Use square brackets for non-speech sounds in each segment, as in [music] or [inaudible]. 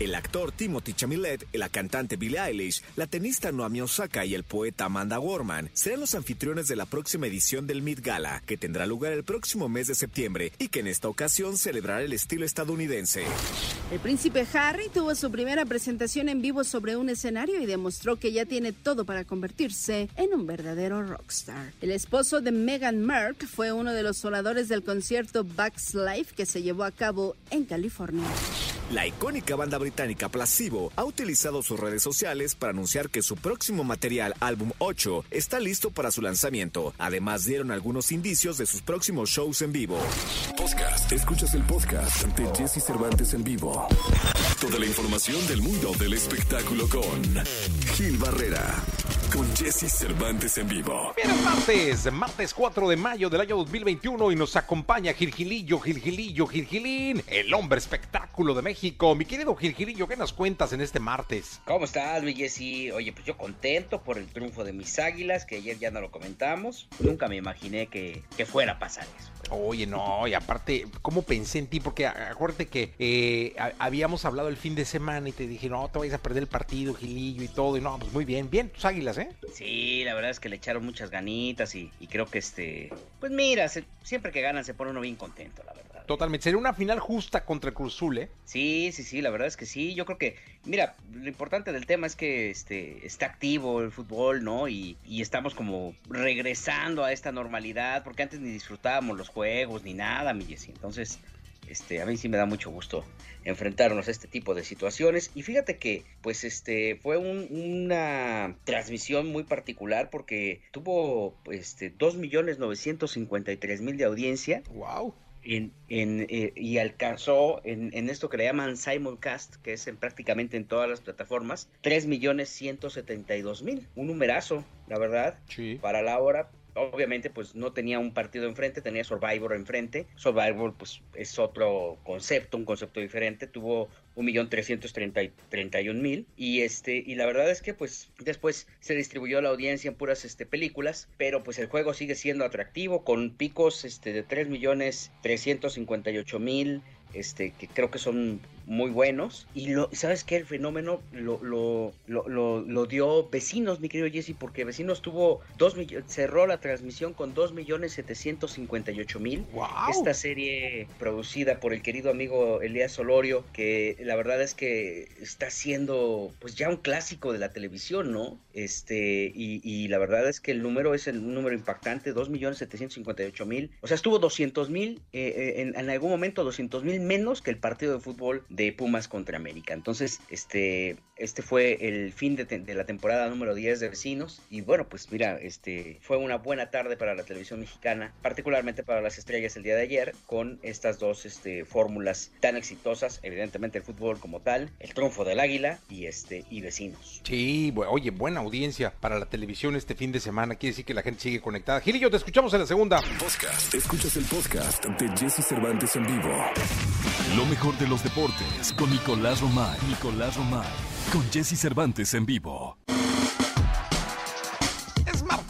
El actor Timothy Chamilet, la cantante Billie Eilish, la tenista Noami Osaka y el poeta Amanda Gorman serán los anfitriones de la próxima edición del Met Gala, que tendrá lugar el próximo mes de septiembre y que en esta ocasión celebrará el estilo estadounidense. El príncipe Harry tuvo su primera presentación en vivo sobre un escenario y demostró que ya tiene todo para convertirse en un verdadero rockstar. El esposo de Meghan Markle fue uno de los oradores del concierto Bugs Life que se llevó a cabo en California. La icónica banda británica Placebo ha utilizado sus redes sociales para anunciar que su próximo material, álbum 8, está listo para su lanzamiento. Además, dieron algunos indicios de sus próximos shows en vivo. Podcast. Escuchas el podcast de Jesse Cervantes en vivo. Toda la información del mundo del espectáculo con Gil Barrera. Con Jesse Cervantes en vivo. Bien, es martes, martes 4 de mayo del año 2021 y nos acompaña Gilgilillo, Gilgilillo, Gilgilín, el hombre espectáculo de México. Mi querido Gilgilillo, ¿qué nos cuentas en este martes? ¿Cómo estás, mi Jessy? Oye, pues yo contento por el triunfo de mis águilas, que ayer ya no lo comentamos. Nunca me imaginé que, que fuera a pasar eso. Oye, no, y aparte, ¿cómo pensé en ti? Porque acuérdate que eh, habíamos hablado el fin de semana y te dije, no, te vayas a perder el partido, Gilillo y todo. Y no, pues muy bien, bien, tus águilas, ¿eh? Sí, la verdad es que le echaron muchas ganitas y, creo que este. Pues mira, siempre que ganan se pone uno bien contento, la verdad. Totalmente. Sería una final justa contra el Cruzul, ¿eh? Sí, sí, sí, la verdad es que sí. Yo creo que, mira, lo importante del tema es que este, está activo el fútbol, ¿no? Y, y estamos como regresando a esta normalidad, porque antes ni disfrutábamos los juegos ni nada, mi Jessy. Entonces, este, a mí sí me da mucho gusto enfrentarnos a este tipo de situaciones. Y fíjate que, pues, este, fue una transmisión muy particular porque tuvo, este, 2.953.000 de audiencia. ¡Wow! En, en, eh, y alcanzó en, en, esto que le llaman Simoncast, que es en, prácticamente en todas las plataformas, 3.172.000. Un numerazo, la verdad, sí. para la hora obviamente pues no tenía un partido enfrente, tenía Survivor enfrente. Survivor pues es otro concepto, un concepto diferente. Tuvo un millón trescientos mil y este y la verdad es que pues después se distribuyó la audiencia en puras este películas pero pues el juego sigue siendo atractivo con picos este de tres millones trescientos mil este que creo que son muy buenos. Y lo, ¿sabes qué? El fenómeno lo, lo, lo, lo dio Vecinos, mi querido Jesse, porque Vecinos tuvo dos millones, cerró la transmisión con 2 millones 758 mil. Wow. Esta serie producida por el querido amigo Elías Solorio, que la verdad es que está siendo pues ya un clásico de la televisión, ¿no? Este, y, y la verdad es que el número es el número impactante, 2 millones 758 mil. O sea, estuvo 200 mil, eh, eh, en, en algún momento 200 mil menos que el partido de fútbol de Pumas contra América. Entonces, este, este fue el fin de, de, la temporada número 10 de Vecinos. Y bueno, pues mira, este fue una buena tarde para la televisión mexicana, particularmente para las estrellas el día de ayer, con estas dos este, fórmulas tan exitosas, evidentemente el fútbol como tal, el triunfo del águila y este y Vecinos. Sí, oye, buena audiencia para la televisión este fin de semana. Quiere decir que la gente sigue conectada. Gil y yo te escuchamos en la segunda. Podcast. Escuchas el podcast de Jesse Cervantes en vivo. Lo mejor de los deportes con Nicolás Romay. Nicolás Romay. Con Jesse Cervantes en vivo.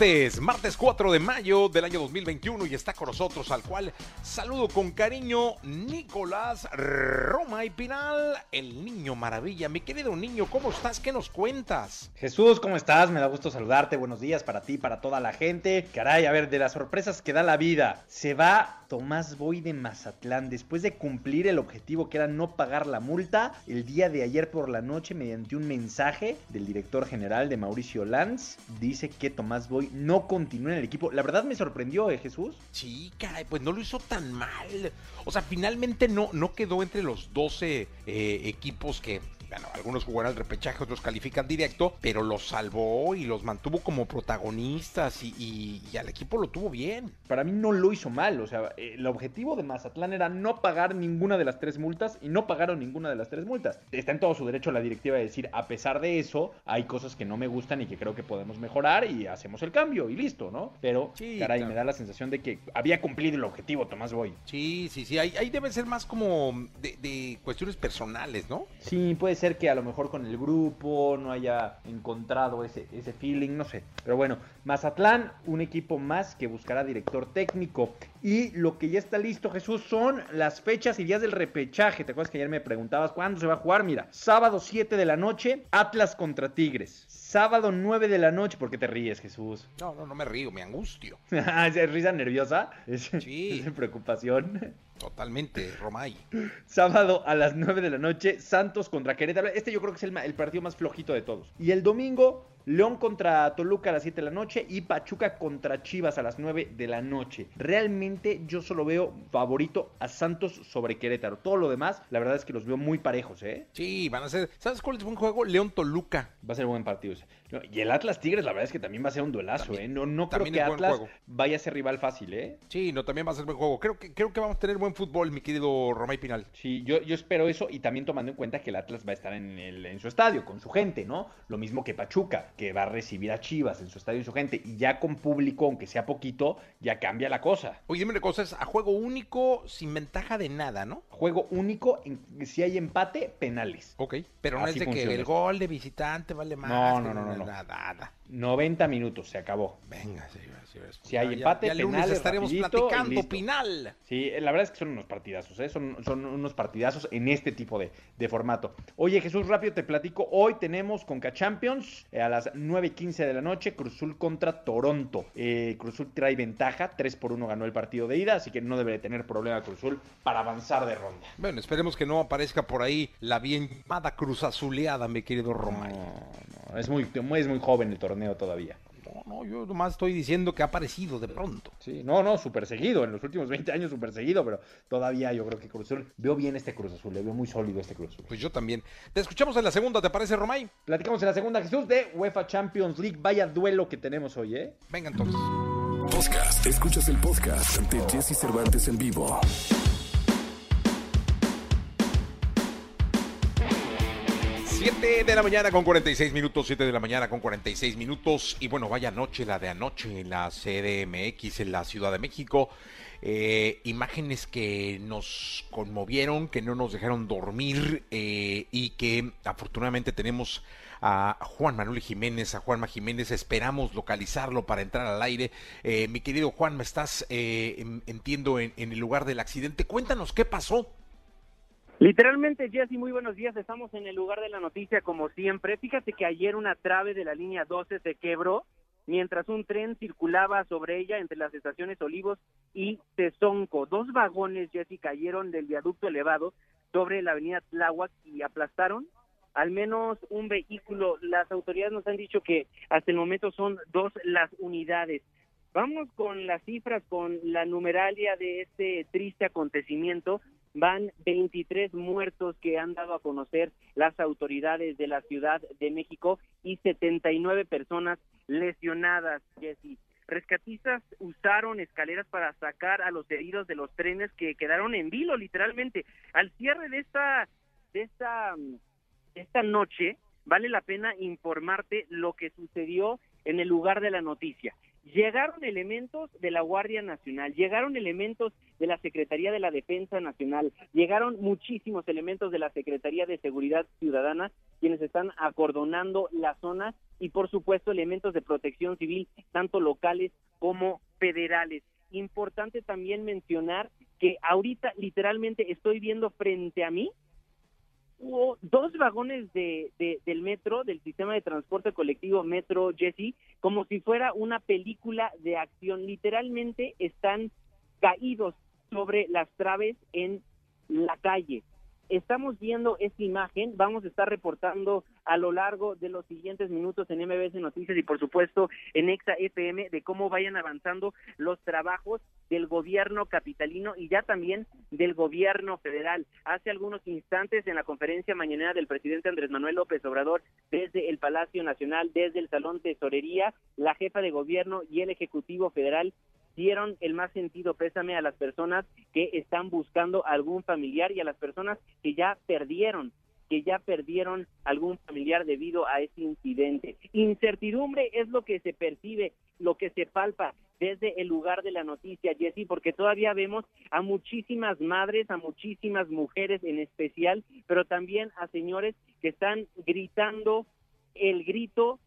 Es martes, martes 4 de mayo del año 2021 y está con nosotros al cual saludo con cariño Nicolás Roma y Pinal, el niño maravilla. Mi querido niño, ¿cómo estás? ¿Qué nos cuentas? Jesús, ¿cómo estás? Me da gusto saludarte. Buenos días para ti, para toda la gente. Caray, a ver, de las sorpresas que da la vida. Se va Tomás Boy de Mazatlán. Después de cumplir el objetivo que era no pagar la multa, el día de ayer por la noche, mediante un mensaje del director general de Mauricio Lanz, dice que Tomás Boy no continúa en el equipo. La verdad me sorprendió, ¿eh, Jesús? Sí, caray, pues no lo hizo tan mal. O sea, finalmente no, no quedó entre los 12 eh, equipos que bueno, algunos jugarán el repechaje, otros califican directo, pero los salvó y los mantuvo como protagonistas y, y, y, al equipo lo tuvo bien. Para mí no lo hizo mal, o sea, el objetivo de Mazatlán era no pagar ninguna de las tres multas y no pagaron ninguna de las tres multas. Está en todo su derecho la directiva de decir, a pesar de eso, hay cosas que no me gustan y que creo que podemos mejorar y hacemos el cambio y listo, ¿no? Pero, sí, caray, claro. me da la sensación de que había cumplido el objetivo Tomás Boy. Sí, sí, sí, ahí, ahí debe ser más como de, de cuestiones personales, ¿no? Sí, puede ser que a lo mejor con el grupo no haya encontrado ese, ese feeling, no sé. Pero bueno, Mazatlán, un equipo más que buscará director técnico. Y lo que ya está listo, Jesús, son las fechas y días del repechaje. ¿Te acuerdas que ayer me preguntabas cuándo se va a jugar? Mira, sábado 7 de la noche, Atlas contra Tigres. Sábado 9 de la noche, ¿por qué te ríes, Jesús? No, no, no me río, me angustio. [laughs] ¿Es risa nerviosa? ¿Es, Sí. [laughs] ¿Es preocupación? Totalmente, Romay. Sábado a las 9 de la noche, Santos contra Querétaro. Este yo creo que es el, partido más flojito de todos. Y el domingo, León contra Toluca a las 7 de la noche y Pachuca contra Chivas a las 9 de la noche. Realmente yo solo veo favorito a Santos sobre Querétaro. Todo lo demás, la verdad es que los veo muy parejos, ¿eh? Sí, van a ser. ¿Sabes cuál es buen juego? León Toluca. Va a ser buen partido ese. No, y el Atlas Tigres, la verdad es que también va a ser un duelazo, También- ¿eh? No, no creo que Atlas juego. vaya a ser rival fácil, ¿eh? Sí, no, también va a ser buen juego. Creo que, creo que vamos a tener buen fútbol, mi querido Romay Pinal. Sí, yo, yo espero eso y también tomando en cuenta que el Atlas va a estar en, el- en su estadio, con su gente, ¿no? Lo mismo que Pachuca, que va a recibir a Chivas en su estadio y su gente. Y ya con público, aunque sea poquito, ya cambia la cosa. Oye, dime una cosa, es a juego único, sin ventaja de nada, ¿no? Juego único, en- si hay empate, penales. Ok. Pero no Así es de funciona que el gol de visitante vale más. No, no, no, no. Nada, nada. 90 minutos, se acabó. Venga, señoras, señores. Si hay empate, ya, ya lunes penales, estaremos rapidito y platicando. Pinal. Sí, la verdad es que son unos partidazos, ¿eh? Son, son unos partidazos en este tipo de, de formato. Oye, Jesús, rápido te platico. Hoy tenemos Conca Champions eh, a las 9 y 15 de la noche, Cruzul contra Toronto. Eh, Cruzul trae ventaja, 3 por 1 ganó el partido de ida, así que no debe de tener problema Cruzul para avanzar de ronda. Bueno, esperemos que no aparezca por ahí la bien llamada cruz azuleada, mi querido Romay. No, no, es muy, es muy joven el torneo todavía. No, no, yo nomás estoy diciendo que ha aparecido de pronto. Sí, no, no, súper seguido. En los últimos 20 años súper seguido, pero todavía yo creo que Cruz Azul, veo bien este Cruz Azul, le veo muy sólido este Cruz Azul. Pues yo también. Te escuchamos en la segunda, ¿te parece, Romay? Platicamos en la segunda, Jesús, de UEFA Champions League. Vaya duelo que tenemos hoy, ¿eh? Venga entonces. Podcast. Escuchas el podcast de Jesse Cervantes en vivo. Siete de la mañana con 46 minutos, 7 de la mañana con 46 minutos. Y bueno, vaya noche la de anoche en la CDMX en la Ciudad de México. Eh, imágenes que nos conmovieron, que no nos dejaron dormir eh, y que afortunadamente tenemos a Juan Manuel Jiménez, a Juanma Jiménez, esperamos localizarlo para entrar al aire. Eh, mi querido Juan, me estás, en- entiendo, en, en el lugar del accidente. Cuéntanos qué pasó. Literalmente, Jessy, muy buenos días. Estamos en el lugar de la noticia como siempre. Fíjate que ayer una trave de la línea 12 se quebró mientras un tren circulaba sobre ella entre las estaciones Olivos y Tezonco. Dos vagones, Jessy, cayeron del viaducto elevado sobre la avenida Tláhuac y aplastaron al menos un vehículo. Las autoridades nos han dicho que hasta el momento son dos las unidades. Vamos con las cifras, con la numeralia de este triste acontecimiento. Van 23 muertos que han dado a conocer las autoridades de la Ciudad de México y 79 personas lesionadas, Jessy. Rescatistas usaron escaleras para sacar a los heridos de los trenes que quedaron en vilo, literalmente. Al cierre de esta, de esta, de esta noche, vale la pena informarte lo que sucedió en el lugar de la noticia. Llegaron elementos de la Guardia Nacional, llegaron elementos de la Secretaría de la Defensa Nacional, llegaron muchísimos elementos de la Secretaría de Seguridad Ciudadana, quienes están acordonando la zona y por supuesto elementos de protección civil, tanto locales como federales. Importante también mencionar que ahorita literalmente estoy viendo frente a mí hubo dos vagones de, de- del metro, del sistema de transporte colectivo Metro Jesse, como si fuera una película de acción. Literalmente están caídos sobre las traves en la calle. Estamos viendo esta imagen, vamos a estar reportando a lo largo de los siguientes minutos en MBS Noticias y por supuesto en Exa FM de cómo vayan avanzando los trabajos del gobierno capitalino y ya también del gobierno federal. Hace algunos instantes en la conferencia mañanera del presidente Andrés Manuel López Obrador desde el Palacio Nacional, desde el Salón Tesorería, la jefa de gobierno y el Ejecutivo Federal dieron el más sentido pésame a las personas que están buscando algún familiar y a las personas que ya perdieron que ya perdieron algún familiar debido a ese incidente. Incertidumbre es lo que se percibe, lo que se palpa desde el lugar de la noticia, Jesse, porque todavía vemos a muchísimas madres, a muchísimas mujeres en especial, pero también a señores que están gritando el grito,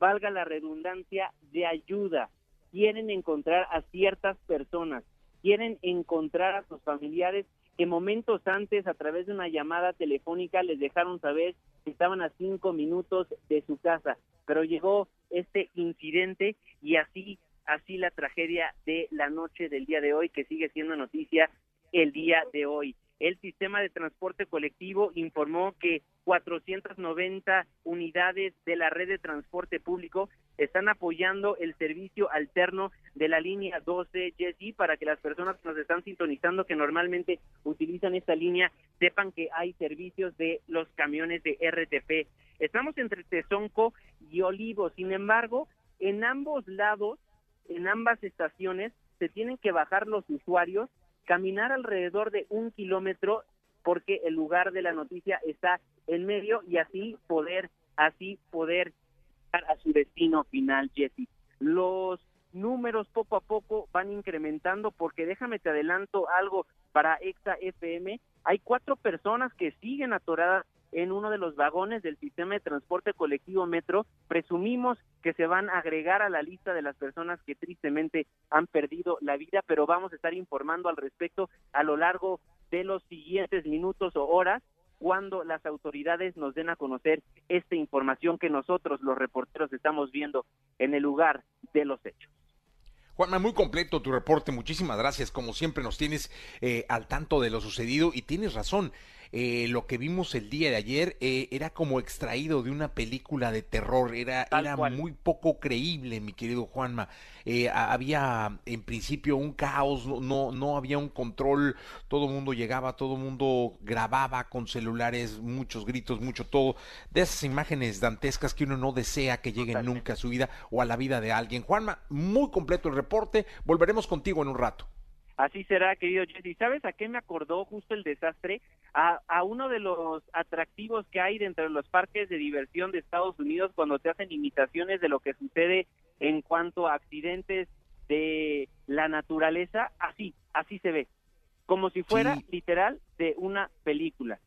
valga la redundancia, de ayuda. Quieren encontrar a ciertas personas, quieren encontrar a sus familiares que momentos antes, a través de una llamada telefónica, les dejaron saber que estaban a cinco minutos de su casa. Pero llegó este incidente y así, así la tragedia de la noche del día de hoy, que sigue siendo noticia el día de hoy el sistema de transporte colectivo informó que 490 unidades de la red de transporte público están apoyando el servicio alterno de la línea 12 Jesse para que las personas que nos están sintonizando que normalmente utilizan esta línea sepan que hay servicios de los camiones de RTP. Estamos entre Tezonco y Olivo, sin embargo, en ambos lados, en ambas estaciones, se tienen que bajar los usuarios caminar alrededor de un kilómetro porque el lugar de la noticia está en medio y así poder, así poder llegar a su destino final, Jesse. Los números poco a poco van incrementando porque déjame te adelanto algo para Exa FM. Hay cuatro personas que siguen atoradas en uno de los vagones del sistema de transporte colectivo Metro. Presumimos que se van a agregar a la lista de las personas que tristemente han perdido la vida, pero vamos a estar informando al respecto a lo largo de los siguientes minutos o horas cuando las autoridades nos den a conocer esta información que nosotros los reporteros estamos viendo en el lugar de los hechos. Juanma, muy completo tu reporte, muchísimas gracias. Como siempre nos tienes eh, al tanto de lo sucedido y tienes razón. Eh, lo que vimos el día de ayer eh, era como extraído de una película de terror, era, era muy poco creíble, mi querido Juanma. Eh, había en principio un caos, no, no había un control, todo el mundo llegaba, todo el mundo grababa con celulares, muchos gritos, mucho todo, de esas imágenes dantescas que uno no desea que lleguen nunca a su vida o a la vida de alguien. Juanma, muy completo el reporte, volveremos contigo en un rato. Así será, querido Jesse. ¿Sabes a qué me acordó justo el desastre? A, a, uno de los atractivos que hay dentro de los parques de diversión de Estados Unidos cuando se hacen imitaciones de lo que sucede en cuanto a accidentes de la naturaleza. Así, así se ve. Como si fuera literal de una película.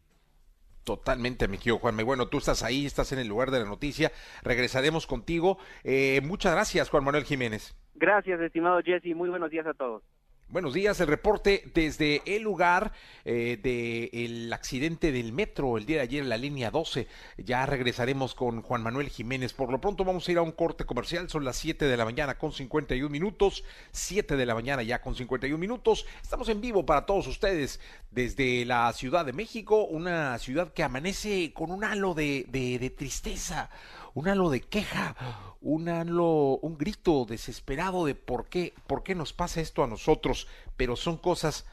Totalmente, mi querido Juanme. Bueno, tú estás ahí, estás en el lugar de la noticia. Regresaremos contigo. Eh, muchas gracias, Juan Manuel Jiménez. Gracias, estimado Jesse. Muy buenos días a todos. Buenos días, el reporte desde el lugar eh, del accidente del metro el día de ayer en la línea 12. Ya regresaremos con Juan Manuel Jiménez. Por lo pronto vamos a ir a un corte comercial. Son las 7 de la mañana con 51 minutos. 7 de la mañana ya con 51 minutos. Estamos en vivo para todos ustedes desde la Ciudad de México, una ciudad que amanece con un halo de, de, de tristeza un halo de queja, un halo, un grito desesperado de por qué, por qué nos pasa esto a nosotros, pero son cosas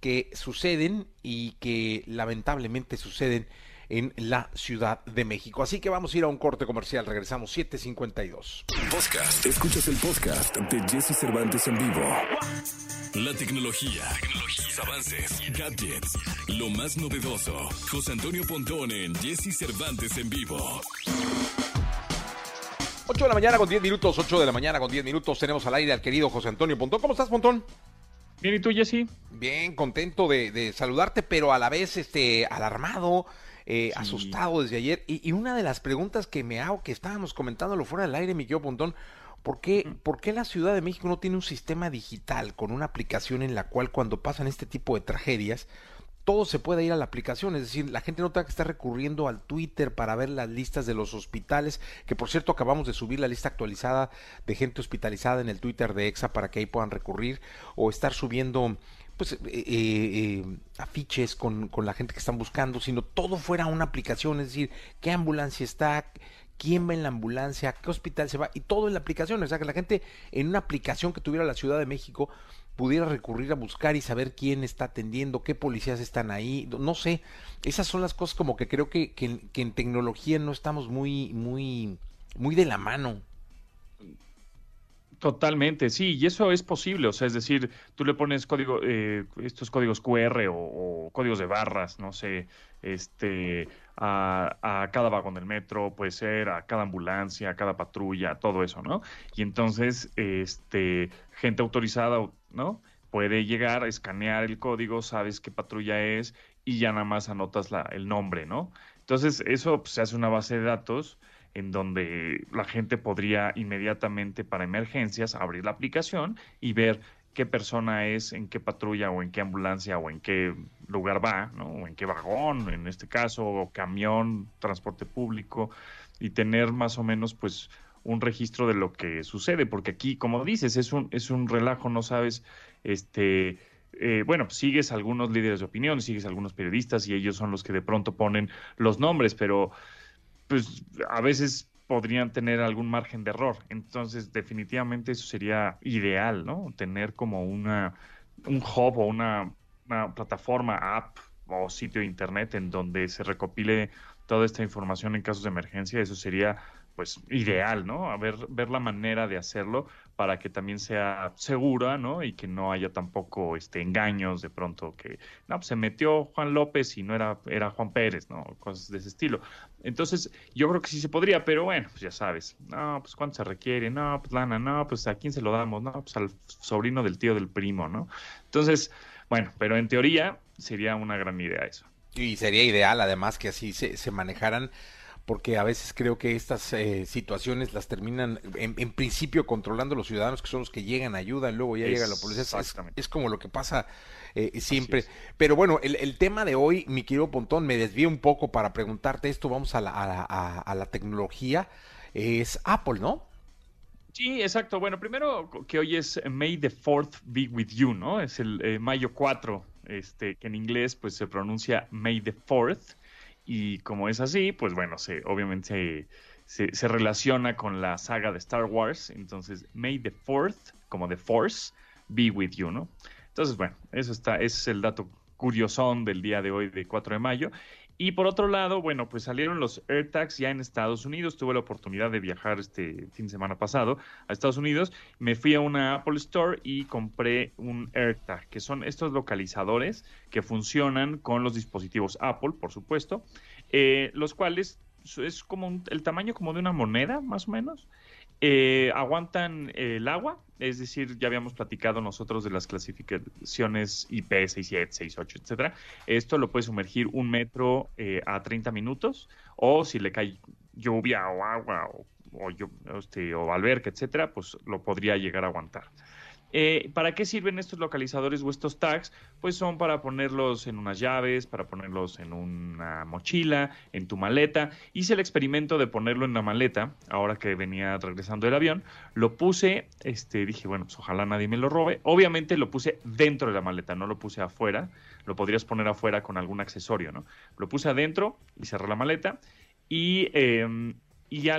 que suceden y que lamentablemente suceden en la Ciudad de México. Así que vamos a ir a un corte comercial. Regresamos 7:52. Podcast. Escuchas el podcast de Jesse Cervantes en vivo. La tecnología, tecnología, avances, gadgets, lo más novedoso. José Antonio Pontón en Jesse Cervantes en vivo. 8 de la mañana con 10 minutos, 8 de la mañana con 10 minutos. Tenemos al aire al querido José Antonio Pontón. ¿Cómo estás, Pontón? Bien, ¿y tú, Jesse? Bien, contento de, saludarte, pero a la vez este, alarmado, eh, asustado desde ayer. Y, una de las preguntas que me hago, que estábamos comentándolo fuera del aire, mi querido Pontón, ¿por qué, mm. ¿por qué la Ciudad de México no tiene un sistema digital con una aplicación en la cual cuando pasan este tipo de tragedias, todo se puede ir a la aplicación, es decir, la gente no tenga que estar recurriendo al Twitter para ver las listas de los hospitales, que por cierto acabamos de subir la lista actualizada de gente hospitalizada en el Twitter de EXA para que ahí puedan recurrir, o estar subiendo pues eh, eh, eh, afiches con, con, la gente que están buscando, sino todo fuera una aplicación, es decir, qué ambulancia está, quién va en la ambulancia, qué hospital se va, y todo en la aplicación, o sea, que la gente en una aplicación que tuviera la Ciudad de México pudiera recurrir a buscar y saber quién está atendiendo, qué policías están ahí, no sé, esas son las cosas como que creo que, que, en tecnología no estamos muy, muy, muy de la mano. Totalmente, sí, y eso es posible, o sea, es decir, tú le pones código, eh, estos códigos QR o, códigos de barras, no sé, este, a, cada vagón del metro, puede ser, a cada ambulancia, a cada patrulla, todo eso, ¿no? Y entonces, este, gente autorizada, ¿no? Puede llegar, a escanear el código, sabes qué patrulla es y ya nada más anotas el nombre, ¿no? Entonces, eso pues, se hace una base de datos en donde la gente podría inmediatamente para emergencias abrir la aplicación y ver qué persona es, en qué patrulla o en qué ambulancia o en qué lugar va, ¿no? o en qué vagón, en este caso, o camión, transporte público, y tener más o menos pues un registro de lo que sucede, porque aquí, como dices, es un, es un relajo, no sabes, este, eh, bueno, sigues algunos líderes de opinión, sigues algunos periodistas y ellos son los que de pronto ponen los nombres, pero pues a veces podrían tener algún margen de error. Entonces, definitivamente eso sería ideal, ¿no? Tener como una un hub o una, una plataforma, app o sitio de internet en donde se recopile toda esta información en casos de emergencia. Eso sería pues ideal, ¿no? A ver, ver la manera de hacerlo para que también sea segura, ¿no? Y que no haya tampoco este engaños de pronto que no, pues se metió Juan López y no era era Juan Pérez, ¿no? Cosas de ese estilo. Entonces, yo creo que sí se podría, pero bueno, pues ya sabes. No, pues cuánto se requiere, no, pues lana, no, pues a quién se lo damos, no, pues al sobrino del tío del primo, ¿no? Entonces, bueno, pero en teoría sería una gran idea eso. Y sería ideal además que así se, se manejaran porque a veces creo que estas eh, situaciones las terminan en, principio controlando los ciudadanos que son los que llegan, ayudan, luego ya llega la policía. Es, es, como lo que pasa eh, siempre. Pero bueno, el, el, tema de hoy, mi querido Pontón, me desvío un poco para preguntarte esto, vamos a la, a a, la tecnología, es Apple, ¿no? Sí, exacto. Bueno, primero que hoy es May the 4th be with you, ¿no? Es el eh, mayo 4, este, que en inglés pues se pronuncia May the 4th. Y como es así, pues bueno, se, obviamente se, se, relaciona con la saga de Star Wars. Entonces, May the Fourth, como The Force, be with you, ¿no? Entonces, bueno, eso está, ese es el dato curiosón del día de hoy, de 4 de mayo. Y por otro lado, bueno, pues salieron los AirTags ya en Estados Unidos. Tuve la oportunidad de viajar este fin de semana pasado a Estados Unidos. Me fui a una Apple Store y compré un AirTag, que son estos localizadores que funcionan con los dispositivos Apple, por supuesto, eh, los cuales es como el tamaño como de una moneda, más o menos. Eh, aguantan el agua, es decir, ya habíamos platicado nosotros de las clasificaciones IP 67, 68, etcétera. Esto lo puede sumergir un metro eh, a 30 minutos, o si le cae lluvia o agua o, o, este, o alberca, etcétera, pues lo podría llegar a aguantar. Eh, ¿Para qué sirven estos localizadores o estos tags? Pues son para ponerlos en unas llaves, para ponerlos en una mochila, en tu maleta. Hice el experimento de ponerlo en la maleta, ahora que venía regresando del avión. Lo puse, este, dije, bueno, pues ojalá nadie me lo robe. Obviamente lo puse dentro de la maleta, no lo puse afuera. Lo podrías poner afuera con algún accesorio, ¿no? Lo puse adentro y cerré la maleta. Y eh, y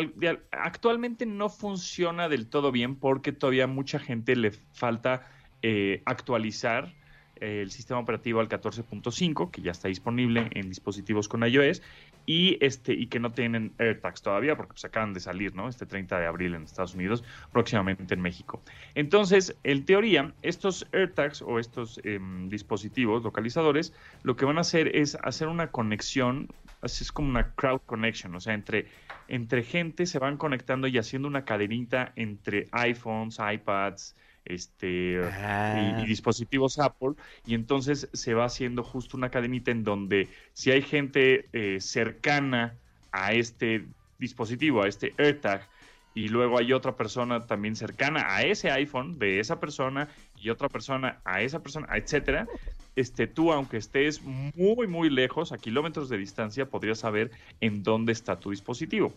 actualmente no funciona del todo bien porque todavía mucha gente le falta eh, actualizar eh, el sistema operativo al 14.5 que ya está disponible en dispositivos con iOS y este y que no tienen AirTags todavía porque pues, acaban de salir, ¿no? Este 30 de abril en Estados Unidos, próximamente en México. Entonces, en teoría, estos AirTags o estos em, dispositivos localizadores lo que van a hacer es hacer una conexión, es como una crowd connection, o sea, entre entre gente se van conectando y haciendo una cadenita entre iPhones, iPads, este y, y, dispositivos Apple y entonces se va haciendo justo una cadenita en donde si hay gente eh, cercana a este dispositivo, a este AirTag y luego hay otra persona también cercana a ese iPhone de esa persona y otra persona a esa persona, etcétera, este tú aunque estés muy muy lejos, a kilómetros de distancia, podrías saber en dónde está tu dispositivo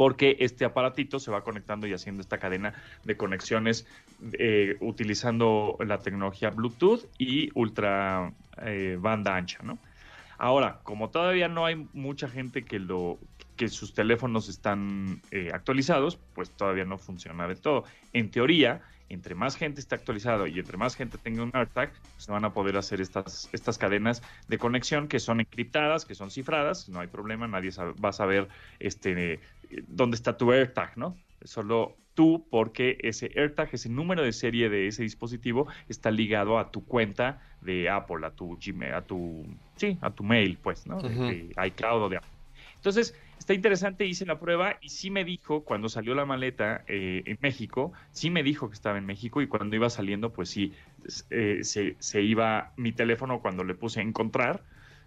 porque este aparatito se va conectando y haciendo esta cadena de conexiones eh, utilizando la tecnología Bluetooth y ultra eh, banda ancha, ¿no? Ahora, como todavía no hay mucha gente que lo que sus teléfonos están eh, actualizados, pues todavía no funciona de todo. En teoría, entre más gente esté actualizado y entre más gente tenga un AirTag, pues se van a poder hacer estas, estas cadenas de conexión que son encriptadas, que son cifradas, no hay problema, nadie va a saber este, dónde está tu AirTag, ¿no? solo tú porque ese AirTag, ese número de serie de ese dispositivo está ligado a tu cuenta de Apple, a tu Gmail, a tu sí, a tu mail, pues, ¿no? De, iCloud o de Apple. Entonces, está interesante, hice la prueba y sí me dijo, cuando salió la maleta eh, en México, sí me dijo que estaba en México y cuando iba saliendo, pues sí, eh, se, se, iba mi teléfono cuando le puse a encontrar,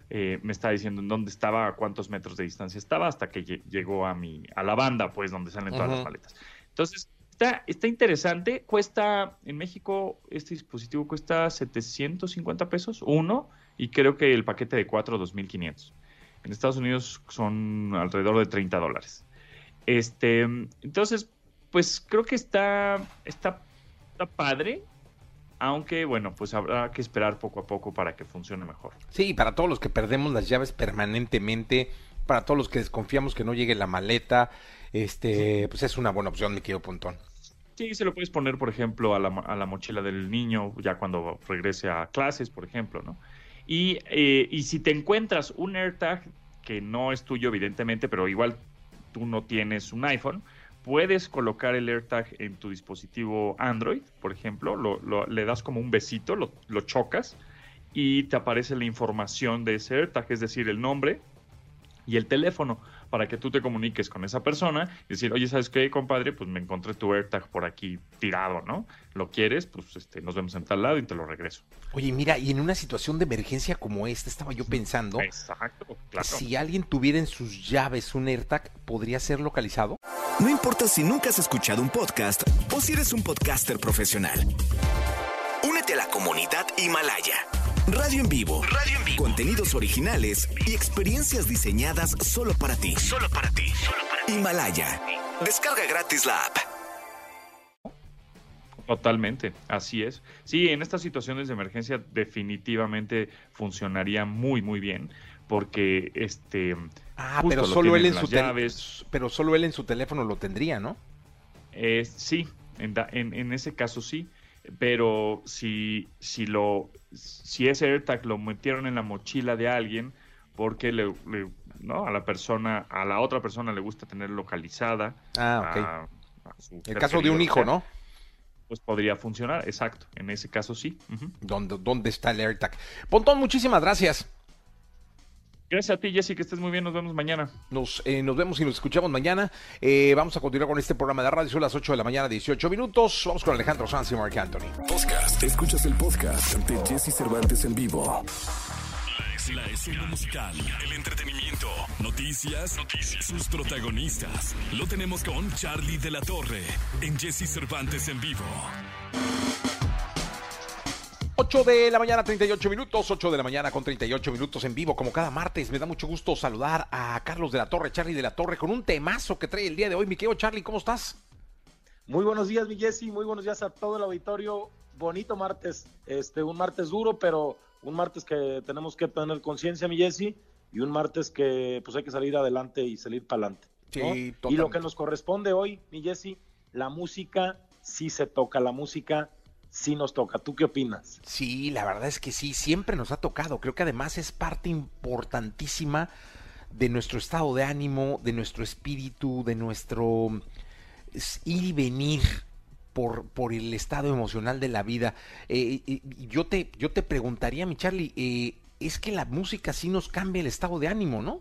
eh, me estaba diciendo en dónde estaba, a cuántos metros de distancia estaba, hasta que llegó a mi, a la banda, pues, donde salen todas las maletas. Entonces, está, está interesante, cuesta, en México, este dispositivo cuesta 750 pesos, uno, y creo que el paquete de cuatro, 2500. En Estados Unidos son alrededor de 30 dólares. Este, entonces, pues creo que está, está, está padre aunque bueno, pues habrá que esperar poco a poco para que funcione mejor. Sí, para todos los que perdemos las llaves permanentemente, para todos los que desconfiamos que no llegue la maleta, este, pues es una buena opción, mi querido Pontón. Sí, se lo puedes poner, por ejemplo, a la, a la mochila del niño ya cuando regrese a clases, por ejemplo, ¿no? Y, eh, y si te encuentras un AirTag que no es tuyo, evidentemente, pero igual tú no tienes un iPhone, puedes colocar el AirTag en tu dispositivo Android, por ejemplo, lo, le das como un besito, lo, lo, chocas y te aparece la información de ese AirTag, es decir, el nombre y el teléfono para que tú te comuniques con esa persona y decir, oye, ¿sabes qué, compadre? Pues me encontré tu AirTag por aquí tirado, ¿no? ¿Lo quieres? Pues este, nos vemos en tal lado y te lo regreso. Oye, mira, y en una situación de emergencia como esta, estaba yo pensando, Exacto, claro. si alguien tuviera en sus llaves un AirTag, ¿podría ser localizado? No importa si nunca has escuchado un podcast o si eres un podcaster profesional. Únete a la comunidad Himalaya. Radio en vivo. Radio en vivo. Contenidos originales y experiencias diseñadas solo para ti. Solo para ti. Solo para ti. Himalaya. Descarga gratis la app. Totalmente, así es. Sí, en estas situaciones de emergencia definitivamente funcionaría muy, muy bien, porque este. Ah, pero solo él en su llaves. pero solo él en su teléfono lo tendría, ¿no? Eh, sí, en, en, en ese caso sí pero si, si, lo, si ese AirTag lo metieron en la mochila de alguien porque le, ¿no? a la persona, a la otra persona le gusta tener localizada. Ah, ok. el caso de un hijo, ¿no? Pues podría funcionar, exacto. En ese caso sí. ¿Dónde, ¿Dónde está el AirTag? Pontón, muchísimas gracias. Gracias a ti, Jessy, que estés muy bien. Nos vemos mañana. Nos, eh, nos vemos y nos escuchamos mañana. Eh, vamos a continuar con este programa de radio. Son las 8 de la mañana, 18 minutos. Vamos con Alejandro Sanz y Mark Anthony. Podcast. Escuchas el podcast de Jesse Cervantes en vivo. La escena musical, el entretenimiento, noticias, noticias, sus protagonistas. Lo tenemos con Charlie de la Torre en Jesse Cervantes en vivo. 8 de la mañana, 38 minutos, 8 de la mañana con 38 minutos en vivo, como cada martes. Me da mucho gusto saludar a Carlos de la Torre, Charlie de la Torre, con un temazo que trae el día de hoy. Mi querido Charlie, ¿cómo estás? Muy buenos días, mi Jesse, muy buenos días a todo el auditorio. Bonito martes, este, un martes duro, pero un martes que tenemos que tener conciencia, mi Jesse, y un martes que pues hay que salir adelante y salir para adelante. Sí, y lo que nos corresponde hoy, mi Jesse, la música, sí se toca la música, sí nos toca. ¿Tú qué opinas? Sí, la verdad es que sí, siempre nos ha tocado. Creo que además es parte importantísima de nuestro estado de ánimo, de nuestro espíritu, de nuestro ir y venir por, por el estado emocional de la vida. Eh, yo, te, yo te preguntaría, mi Charlie, eh, es que la música sí nos cambia el estado de ánimo, ¿no?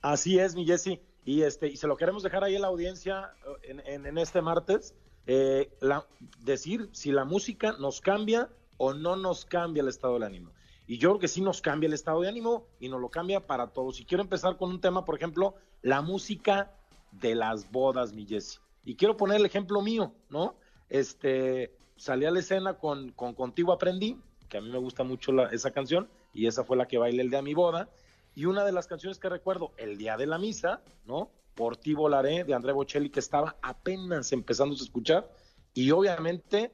Así es, mi Jesse. Y, este, y se lo queremos dejar ahí a la audiencia en, en, en este martes eh, decir si la música nos cambia o no nos cambia el estado del ánimo. Y yo creo que sí nos cambia el estado de ánimo y nos lo cambia para todos. Y quiero empezar con un tema, por ejemplo, la música de las bodas, mi Jesse. Y quiero poner el ejemplo mío, ¿no? Este, salí a la escena con, con Contigo Aprendí, que a mí me gusta mucho esa canción, y esa fue la que bailé el día de mi boda. Y una de las canciones que recuerdo, el día de la misa, ¿no? Por ti volaré, de André Bocelli, que estaba apenas empezando a escuchar, y obviamente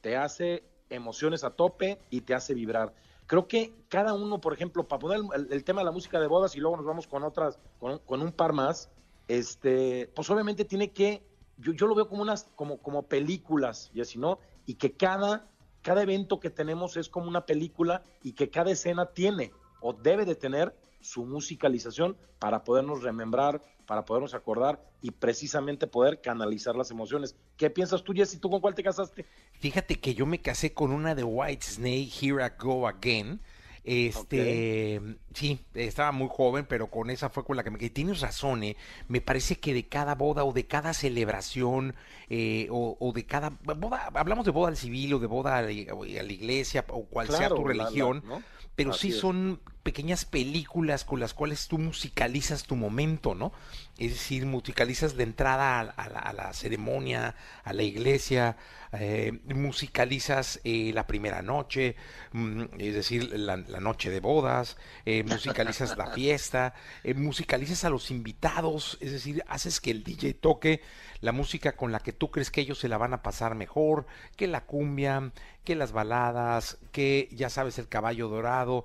te hace emociones a tope y te hace vibrar. Creo que cada uno, por ejemplo, para poner el, tema de la música de bodas y luego nos vamos con otras, con, con un par más, este, pues obviamente tiene que, yo, yo lo veo como unas, como, como películas, y así, ¿no? Y que cada, cada evento que tenemos es como una película y que cada escena tiene o debe de tener su musicalización para podernos remembrar, para podernos acordar y precisamente poder canalizar las emociones. ¿Qué piensas tú, Jesse? ¿Tú con cuál te casaste? Fíjate que yo me casé con una de White Snake, Here I Go Again. Este, sí, estaba muy joven, pero con esa fue con la que me quedé. Tienes razón, ¿eh? me parece que de cada boda o de cada celebración eh, o, de cada boda, hablamos de boda al civil o de boda a la, iglesia o cual sea tu religión, pero sí son pequeñas películas con las cuales tú musicalizas tu momento, ¿no? Es decir, musicalizas de entrada a, la, ceremonia, a la iglesia, eh, musicalizas eh, la primera noche, mm, es decir, la, noche de bodas, eh, musicalizas la [laughs] fiesta, musicalizas a los invitados, es decir, haces que el DJ toque la música con la que tú crees que ellos se la van a pasar mejor, que la cumbia, que las baladas, que ya sabes el caballo dorado,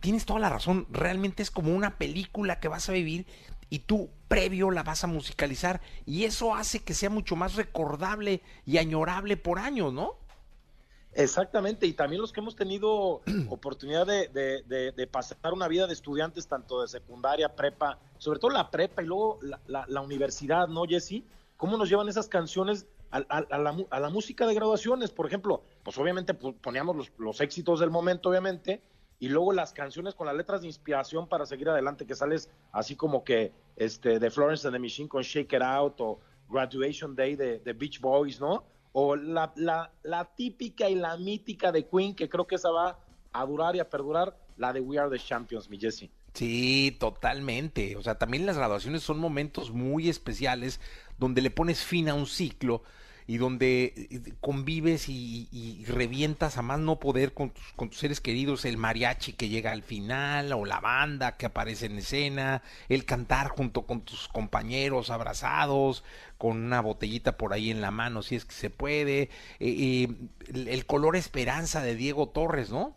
tienes toda la razón, realmente es como una película que vas a vivir y tú previo la vas a musicalizar y eso hace que sea mucho más recordable y añorable por años, ¿no? Exactamente, y también los que hemos tenido [clears throat] oportunidad de, pasar una vida de estudiantes, tanto de secundaria, prepa, sobre todo la prepa y luego la, universidad, ¿no, Jesse? ¿Cómo nos llevan esas canciones a, la, música de graduaciones? Por ejemplo, pues obviamente poníamos los, los éxitos del momento, obviamente, y luego las canciones con las letras de inspiración para seguir adelante, que sales así como que este de Florence and the Machine con Shake It Out o Graduation Day de, de Beach Boys, ¿no? O la, la, la, típica y la mítica de Queen, que creo que esa va a durar y a perdurar, la de We Are the Champions, mi Jesse. Sí, totalmente. O sea, también las graduaciones son momentos muy especiales donde le pones fin a un ciclo y donde eh, convives y, revientas a más no poder con tus, con tus, seres queridos, el mariachi que llega al final o la banda que aparece en escena, el cantar junto con tus compañeros abrazados, con una botellita por ahí en la mano si es que se puede, eh, eh, el, color esperanza de Diego Torres, ¿no?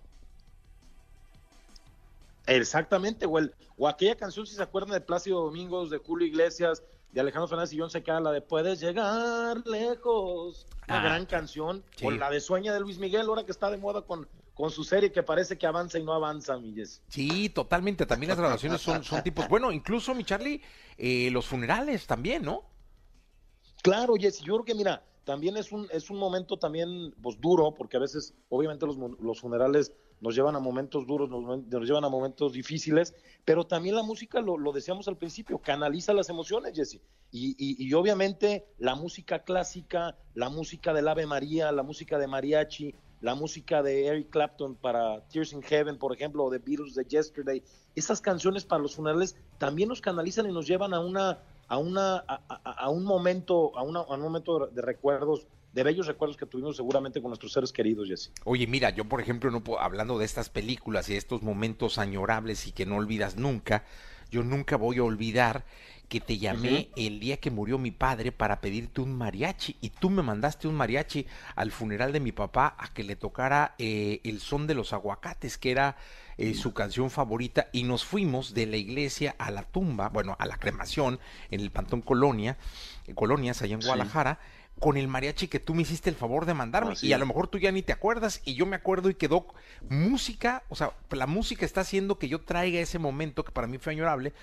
Exactamente, o, o aquella canción, si se acuerdan de Plácido Domingos, de Julio Iglesias, de Alejandro Fernández y John Secada, la de Puedes llegar lejos, una ah, gran canción, o la de Sueña de Luis Miguel, ahora que está de moda con, con su serie que parece que avanza y no avanza, Milles. Sí, totalmente, también las grabaciones son, son tipos, bueno, incluso, mi Charlie, eh, los funerales también, ¿no? Claro, Jesse, yo creo que mira, también es un, es un momento también pues, duro, porque a veces, obviamente, los, los funerales nos llevan a momentos duros, nos, llevan a momentos difíciles, pero también la música, lo, lo decíamos al principio, canaliza las emociones, Jesse. Y, y, obviamente la música clásica, la música del Ave María, la música de mariachi, la música de Eric Clapton para Tears in Heaven, por ejemplo, o de Beatles de Yesterday, esas canciones para los funerales también nos canalizan y nos llevan a una a una a, un momento a, una, a un momento de recuerdos de bellos recuerdos que tuvimos seguramente con nuestros seres queridos, Jesse. Oye, mira, yo por ejemplo, no hablando de estas películas y estos momentos añorables y que no olvidas nunca, yo nunca voy a olvidar que te llamé el día que murió mi padre para pedirte un mariachi y tú me mandaste un mariachi al funeral de mi papá a que le tocara eh, el son de los aguacates, que era eh, su canción favorita, y nos fuimos de la iglesia a la tumba, bueno, a la cremación en el Pantón Colonia, Colonias, allá en Guadalajara con el mariachi que tú me hiciste el favor de mandarme. y a lo mejor tú ya ni te acuerdas y yo me acuerdo y quedó música, o sea, la música está haciendo que yo traiga ese momento que para mí fue añorable.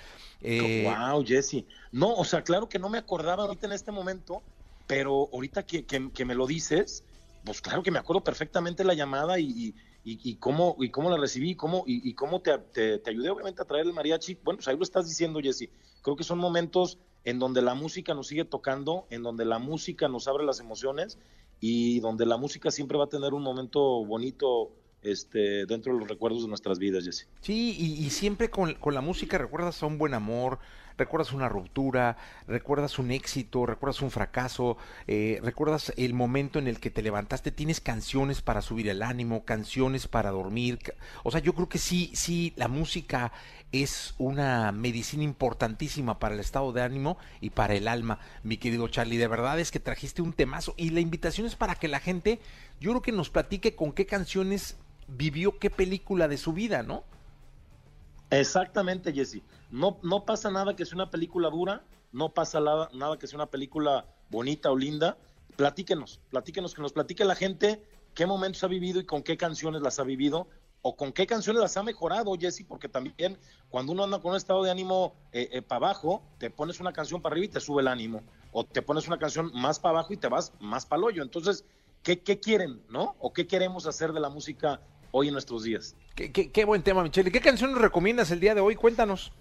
wow, eh, Jesse. No, o sea, claro que no me acordaba ahorita en este momento, pero ahorita que, que, me lo dices, pues claro que me acuerdo perfectamente la llamada y, y, cómo, y cómo la recibí cómo, y, cómo te, te, te, ayudé obviamente a traer el mariachi. Bueno, pues ahí lo estás diciendo, Jesse. Creo que son momentos en donde la música nos sigue tocando, en donde la música nos abre las emociones y donde la música siempre va a tener un momento bonito este, dentro de los recuerdos de nuestras vidas, Jesse. Sí, y, siempre con, la música recuerdas a un buen amor, recuerdas una ruptura, recuerdas un éxito, recuerdas un fracaso, eh, recuerdas el momento en el que te levantaste, tienes canciones para subir el ánimo, canciones para dormir. O sea, yo creo que sí, sí, la música es una medicina importantísima para el estado de ánimo y para el alma, mi querido Charlie. De verdad es que trajiste un temazo y la invitación es para que la gente, yo creo que nos platique con qué canciones vivió qué película de su vida, ¿no? Exactamente, Jesse. No, no pasa nada que sea una película dura, no pasa nada, nada que sea una película bonita o linda. Platíquenos, platíquenos, que nos platique la gente qué momentos ha vivido y con qué canciones las ha vivido o con qué canciones las ha mejorado, Jesse, porque también cuando uno anda con un estado de ánimo eh, eh, para abajo, te pones una canción para arriba y te sube el ánimo, o te pones una canción más para abajo y te vas más para el hoyo. Entonces, ¿qué, ¿qué, quieren, no? ¿O qué queremos hacer de la música hoy en nuestros días? Qué, qué, qué buen tema, Michelle. ¿Qué canción nos recomiendas el día de hoy? Cuéntanos.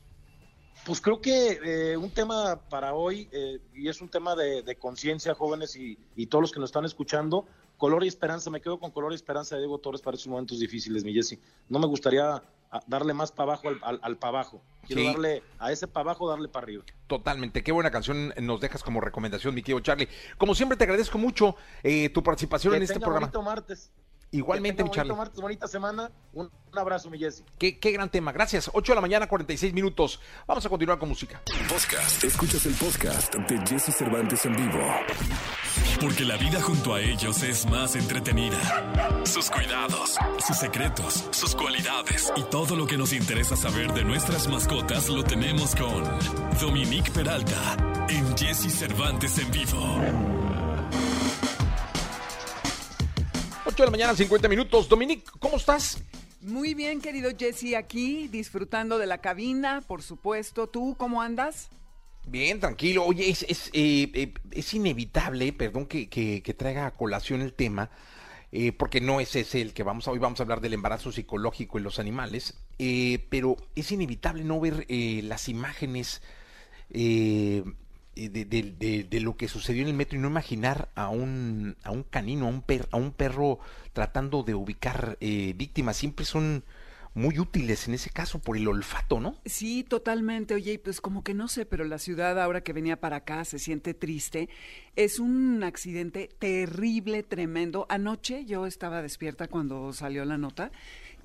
Pues creo que eh, un tema para hoy, eh, y es un tema de, de conciencia, jóvenes y, y, todos los que nos están escuchando, Color y Esperanza, me quedo con Color y Esperanza de Diego Torres para esos momentos difíciles, mi Jesse. No me gustaría ah, darle más para abajo al, al, al para abajo. Quiero sí. darle a ese para abajo, darle para arriba. Totalmente. Qué buena canción nos dejas como recomendación, mi tío Charlie. Como siempre, te agradezco mucho eh, tu participación que en este programa. martes. Igualmente, mi Charlie. Martes, bonita semana. Un, un abrazo, mi Jesse. Qué, qué, gran tema. Gracias. 8 de la mañana, 46 minutos. Vamos a continuar con música. Podcast. Escuchas el podcast de Jesse Cervantes en vivo. Porque la vida junto a ellos es más entretenida. Sus cuidados, sus secretos, sus cualidades y todo lo que nos interesa saber de nuestras mascotas lo tenemos con Dominique Peralta en Jesse Cervantes en vivo. 8 de la mañana, 50 minutos. Dominique, ¿cómo estás? Muy bien, querido Jesse, aquí disfrutando de la cabina, por supuesto. ¿Tú cómo andas? Bien, tranquilo. Oye, es, es, eh, eh, es inevitable, perdón que, que, que, traiga a colación el tema, eh, porque no es ese el que vamos a hoy vamos a hablar del embarazo psicológico en los animales, eh, pero es inevitable no ver las imágenes de, de, de, lo que sucedió en el metro y no imaginar a un, a un canino, a un, per, a un perro tratando de ubicar víctimas. Siempre son muy útiles en ese caso por el olfato, ¿no? Sí, totalmente. Oye, pues como que no sé, pero la ciudad ahora que venía para acá se siente triste. Es un accidente terrible, tremendo. Anoche yo estaba despierta cuando salió la nota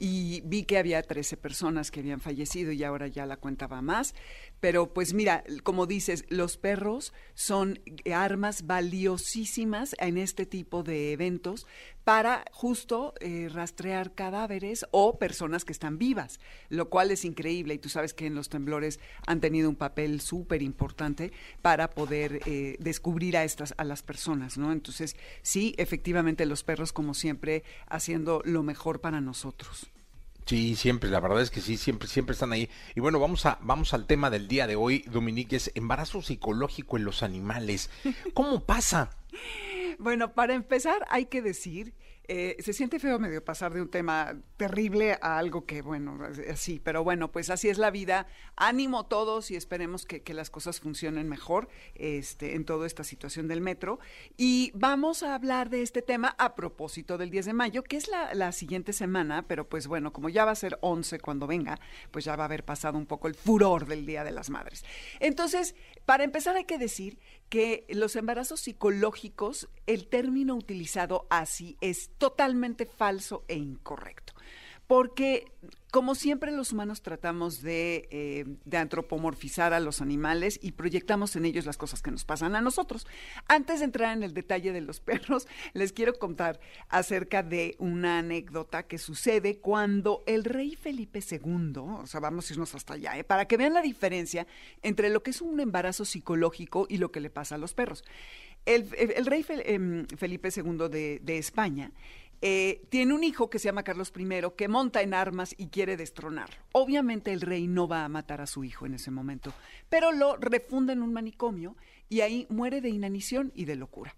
y vi que había 13 personas que habían fallecido y ahora ya la cuenta va más. Pero pues mira, como dices, los perros son armas valiosísimas en este tipo de eventos para justo eh, rastrear cadáveres o personas que están vivas, lo cual es increíble y tú sabes que en los temblores han tenido un papel súper importante para poder eh, descubrir a estas a las personas, ¿no? Entonces, sí, efectivamente los perros como siempre haciendo lo mejor para nosotros. Sí, siempre, la verdad es que sí, siempre, siempre están ahí. Y bueno, vamos a, vamos al tema del día de hoy, Dominique, es embarazo psicológico en los animales. ¿Cómo pasa? [laughs] bueno, para empezar, hay que decir eh, se siente feo medio pasar de un tema terrible a algo que, bueno, así, pero bueno, pues así es la vida. Ánimo todos y esperemos que, que, las cosas funcionen mejor este, en toda esta situación del metro. Y vamos a hablar de este tema a propósito del 10 de mayo, que es la, la siguiente semana, pero pues bueno, como ya va a ser 11 cuando venga, pues ya va a haber pasado un poco el furor del Día de las Madres. Entonces, para empezar hay que decir que los embarazos psicológicos, el término utilizado así es totalmente falso e incorrecto. Porque, como siempre, los humanos tratamos de, eh, de, antropomorfizar a los animales y proyectamos en ellos las cosas que nos pasan a nosotros. Antes de entrar en el detalle de los [laughs] perros, les quiero contar acerca de una anécdota que sucede cuando el rey Felipe II, o sea, vamos a irnos hasta allá, ¿eh? para que vean la diferencia entre lo que es un embarazo psicológico y lo que le pasa a los perros. El, rey em, Felipe II de España eh, tiene un hijo que se llama Carlos I que monta en armas y quiere destronarlo. Obviamente el rey no va a matar a su hijo en ese momento, pero lo refunda en un manicomio y ahí muere de inanición y de locura.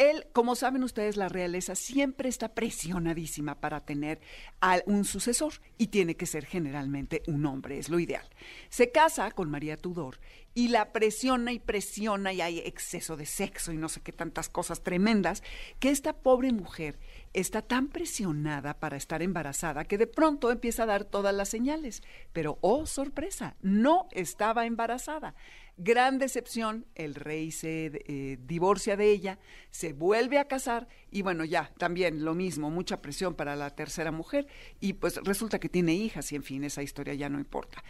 Él, como saben ustedes, la realeza siempre está presionadísima para tener a un sucesor y tiene que ser generalmente un hombre, es lo ideal. Se casa con María Tudor y la presiona y presiona y hay exceso de sexo y no sé qué tantas cosas tremendas, que esta pobre mujer está tan presionada para estar embarazada que de pronto empieza a dar todas las señales. Pero, oh, sorpresa, no estaba embarazada. Gran decepción, el rey se eh, divorcia de ella, se vuelve a casar y bueno, ya, también lo mismo, mucha presión para la tercera mujer y pues resulta que tiene hijas y en fin, esa historia ya no importa.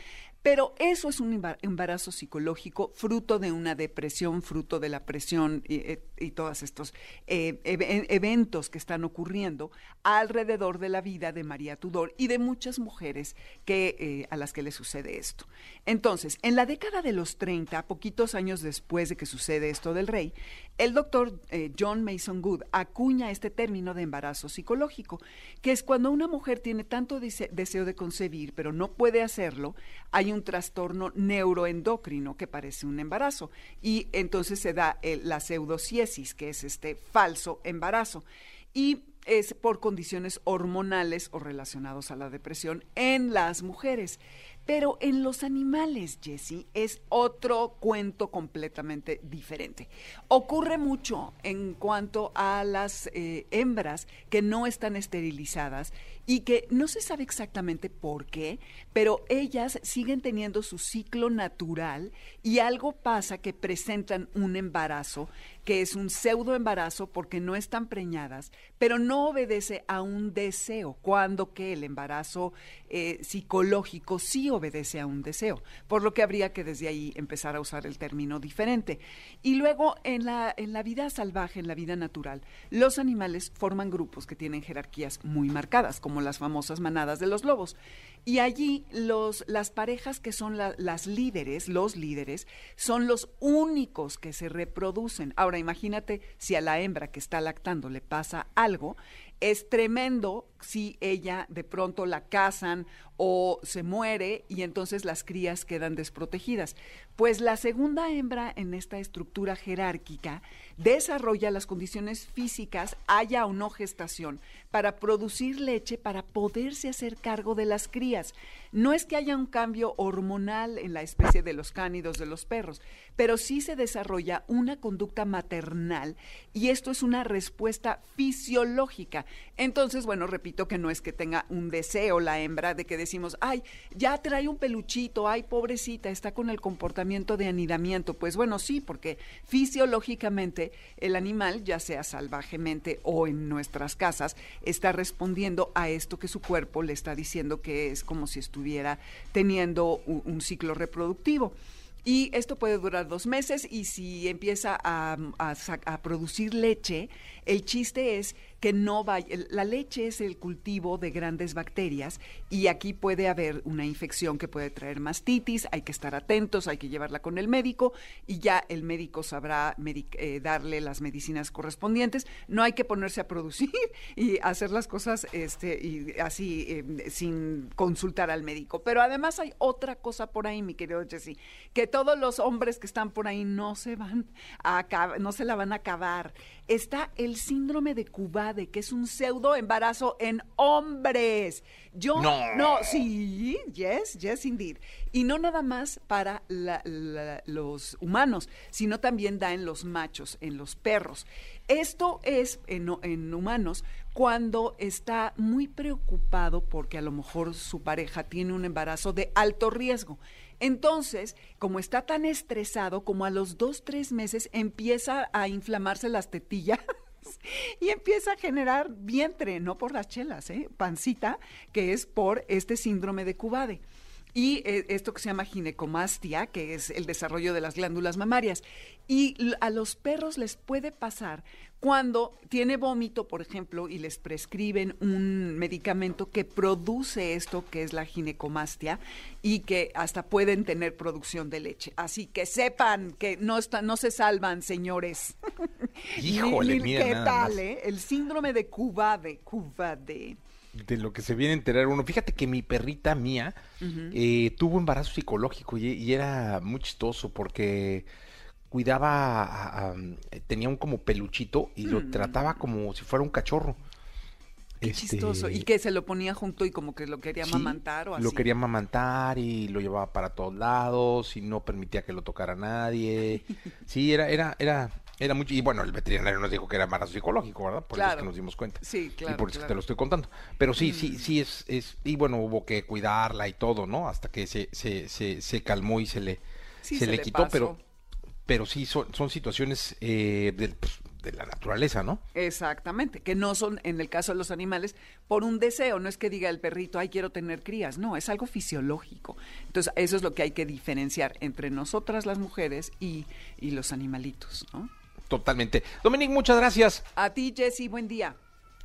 Pero eso es un embarazo psicológico fruto de una depresión, fruto de la presión y, eh, todos estos eh, eventos que están ocurriendo alrededor de la vida de María Tudor y de muchas mujeres que, eh, a las que le sucede esto. Entonces, en la década de los 30, poquitos años después de que sucede esto del rey, el doctor John Mason Good acuña este término de embarazo psicológico, que es cuando una mujer tiene tanto deseo de concebir, pero no puede hacerlo, hay un trastorno neuroendocrino que parece un embarazo y entonces se da la pseudociesis, que es este falso embarazo. Y es por condiciones hormonales o relacionados a la depresión en las mujeres. Pero en los animales, Jesse, es otro cuento completamente diferente. Ocurre mucho en cuanto a las eh, hembras que no están esterilizadas y que no se sabe exactamente por qué, pero ellas siguen teniendo su ciclo natural y algo pasa que presentan un embarazo que es un pseudo embarazo porque no están preñadas, pero no obedece a un deseo, cuando que el embarazo eh, psicológico sí obedece a un deseo, por lo que habría que desde ahí empezar a usar el término diferente. Y luego en la, en la vida salvaje, en la vida natural, los animales forman grupos que tienen jerarquías muy marcadas, como las famosas manadas de los lobos. Y allí los, las parejas que son las líderes, los líderes, son los únicos que se reproducen. Ahora imagínate si a la hembra que está lactando le pasa algo, es tremendo si ella de pronto la cazan o se muere y entonces las crías quedan desprotegidas. Pues la segunda hembra en esta estructura jerárquica desarrolla las condiciones físicas, haya o no gestación, para producir leche para poderse hacer cargo de las crías. No es que haya un cambio hormonal en la especie de los cánidos de los perros, pero sí se desarrolla una conducta maternal y esto es una respuesta fisiológica. Entonces, bueno, repito que no es que tenga un deseo la hembra de que decimos, ay, ya trae un peluchito, ay, pobrecita, está con el comportamiento de anidamiento. Pues bueno, sí, porque fisiológicamente el animal, ya sea salvajemente o en nuestras casas, está respondiendo a esto que su cuerpo le está diciendo que es como si estuviera teniendo un, ciclo reproductivo. Y esto puede durar dos meses y si empieza a, producir leche, el chiste es que no vaya, la leche es el cultivo de grandes bacterias y aquí puede haber una infección que puede traer mastitis, hay que estar atentos, hay que llevarla con el médico y ya el médico sabrá eh, darle las medicinas correspondientes, no hay que ponerse a producir y hacer las cosas este, y así em, sin consultar al médico. Pero además hay otra cosa por ahí, mi querido Jesse, que todos los hombres que están por ahí no se van a no se la van a acabar. Está el síndrome de Cubade, que es un pseudo embarazo en hombres. Yo no, no sí, yes, yes indeed. Y no nada más para los humanos, sino también da en los machos, en los perros. Esto es en, en humanos cuando está muy preocupado porque a lo mejor su pareja tiene un embarazo de alto riesgo. Entonces, como está tan estresado, como a los dos, tres meses empieza a inflamarse las tetillas. [laughs] y empieza a generar vientre, no por las chelas, ¿eh? pancita, que es por este síndrome de Cubade y eh, esto que se llama ginecomastia, que es el desarrollo de las glándulas mamarias. Y a los perros les puede pasar cuando tiene vómito, por ejemplo, y les prescriben un medicamento que produce esto, que es la ginecomastia, y que hasta pueden tener producción de leche. Así que sepan que no, está, no se salvan, señores. [laughs] Híjole, mira ¿Qué tal, eh? El síndrome de Cubade, Cubade de lo que se viene a enterar uno. Fíjate que mi perrita mía eh, tuvo embarazo psicológico y, era muy chistoso porque cuidaba, tenía un como peluchito y lo mm. trataba como si fuera un cachorro. Qué este, chistoso. Y que se lo ponía junto y como que lo quería amamantar o así. Lo quería amamantar y lo llevaba para todos lados y no permitía que lo tocara nadie. [laughs] sí, era, era, era, era mucho, y bueno, el veterinario nos dijo que era embarazo psicológico, ¿verdad? Por eso es que nos dimos cuenta. Sí, claro. Y por eso te lo estoy contando. Pero sí, sí, mm. sí es, es, y bueno, hubo que cuidarla y todo, ¿no? Hasta que se, se, se, se calmó y se le, se, le, quitó, pero, pero sí son, son situaciones eh, pues, de la naturaleza, ¿no? Exactamente, que no son, en el caso de los animales, por un deseo, no es que diga el perrito, ay, quiero tener crías, no, es algo fisiológico. Entonces, eso es lo que hay que diferenciar entre nosotras las mujeres y, y los animalitos, ¿no? Totalmente. Dominic, muchas gracias. A ti, Jesse, buen día.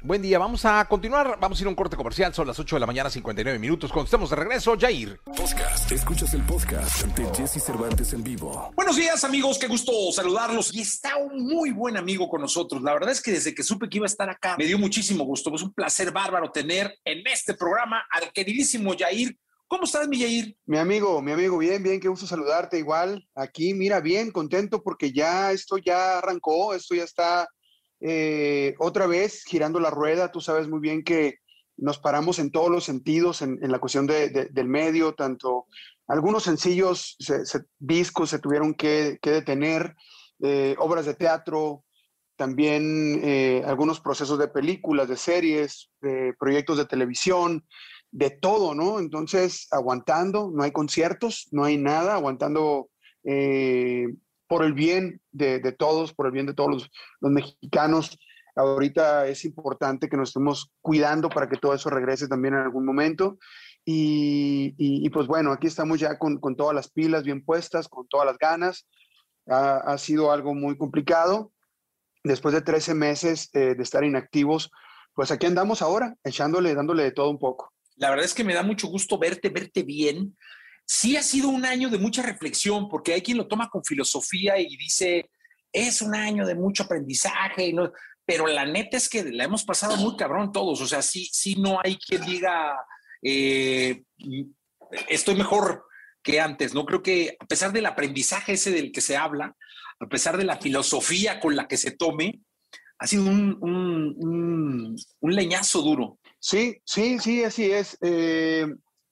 Buen día, vamos a continuar, vamos a ir a un corte comercial, son las 8 de la mañana, 59 minutos, cuando estemos de regreso, Jair. Podcast, escuchas el podcast de Jesse Cervantes en vivo. Buenos días amigos, qué gusto saludarlos. Y está un muy buen amigo con nosotros. La verdad es que desde que supe que iba a estar acá, me dio muchísimo gusto. Es un placer bárbaro tener en este programa al queridísimo Jair. ¿Cómo estás, mi Jair? Mi amigo, mi amigo, bien, bien, qué gusto saludarte igual. Aquí, mira, bien, contento porque ya esto ya arrancó, esto ya está eh, otra vez girando la rueda. Tú sabes muy bien que nos paramos en todos los sentidos en, la cuestión del medio, tanto algunos sencillos discos se tuvieron que, detener, eh, obras de teatro, también eh, algunos procesos de películas, de series, de proyectos de televisión, de todo, ¿no? Entonces, aguantando, no hay conciertos, no hay nada, aguantando por el bien de, todos, por el bien de todos los, mexicanos. Ahorita es importante que nos estemos cuidando para que todo eso regrese también en algún momento. Y, pues bueno, aquí estamos ya con, todas las pilas bien puestas, con todas las ganas. Ha, sido algo muy complicado. Después de 13 meses eh, de estar inactivos, pues aquí andamos ahora, echándole, dándole de todo un poco. La verdad es que me da mucho gusto verte, verte bien sí ha sido un año de mucha reflexión, porque hay quien lo toma con filosofía y dice, es un año de mucho aprendizaje, pero la neta es que la hemos pasado muy cabrón todos, o sea, sí, sí no hay quien diga, eh, estoy mejor que antes, ¿no? Creo que a pesar del aprendizaje ese del que se habla, a pesar de la filosofía con la que se tome, ha sido un, leñazo duro. Sí, sí, sí, así es. Eh,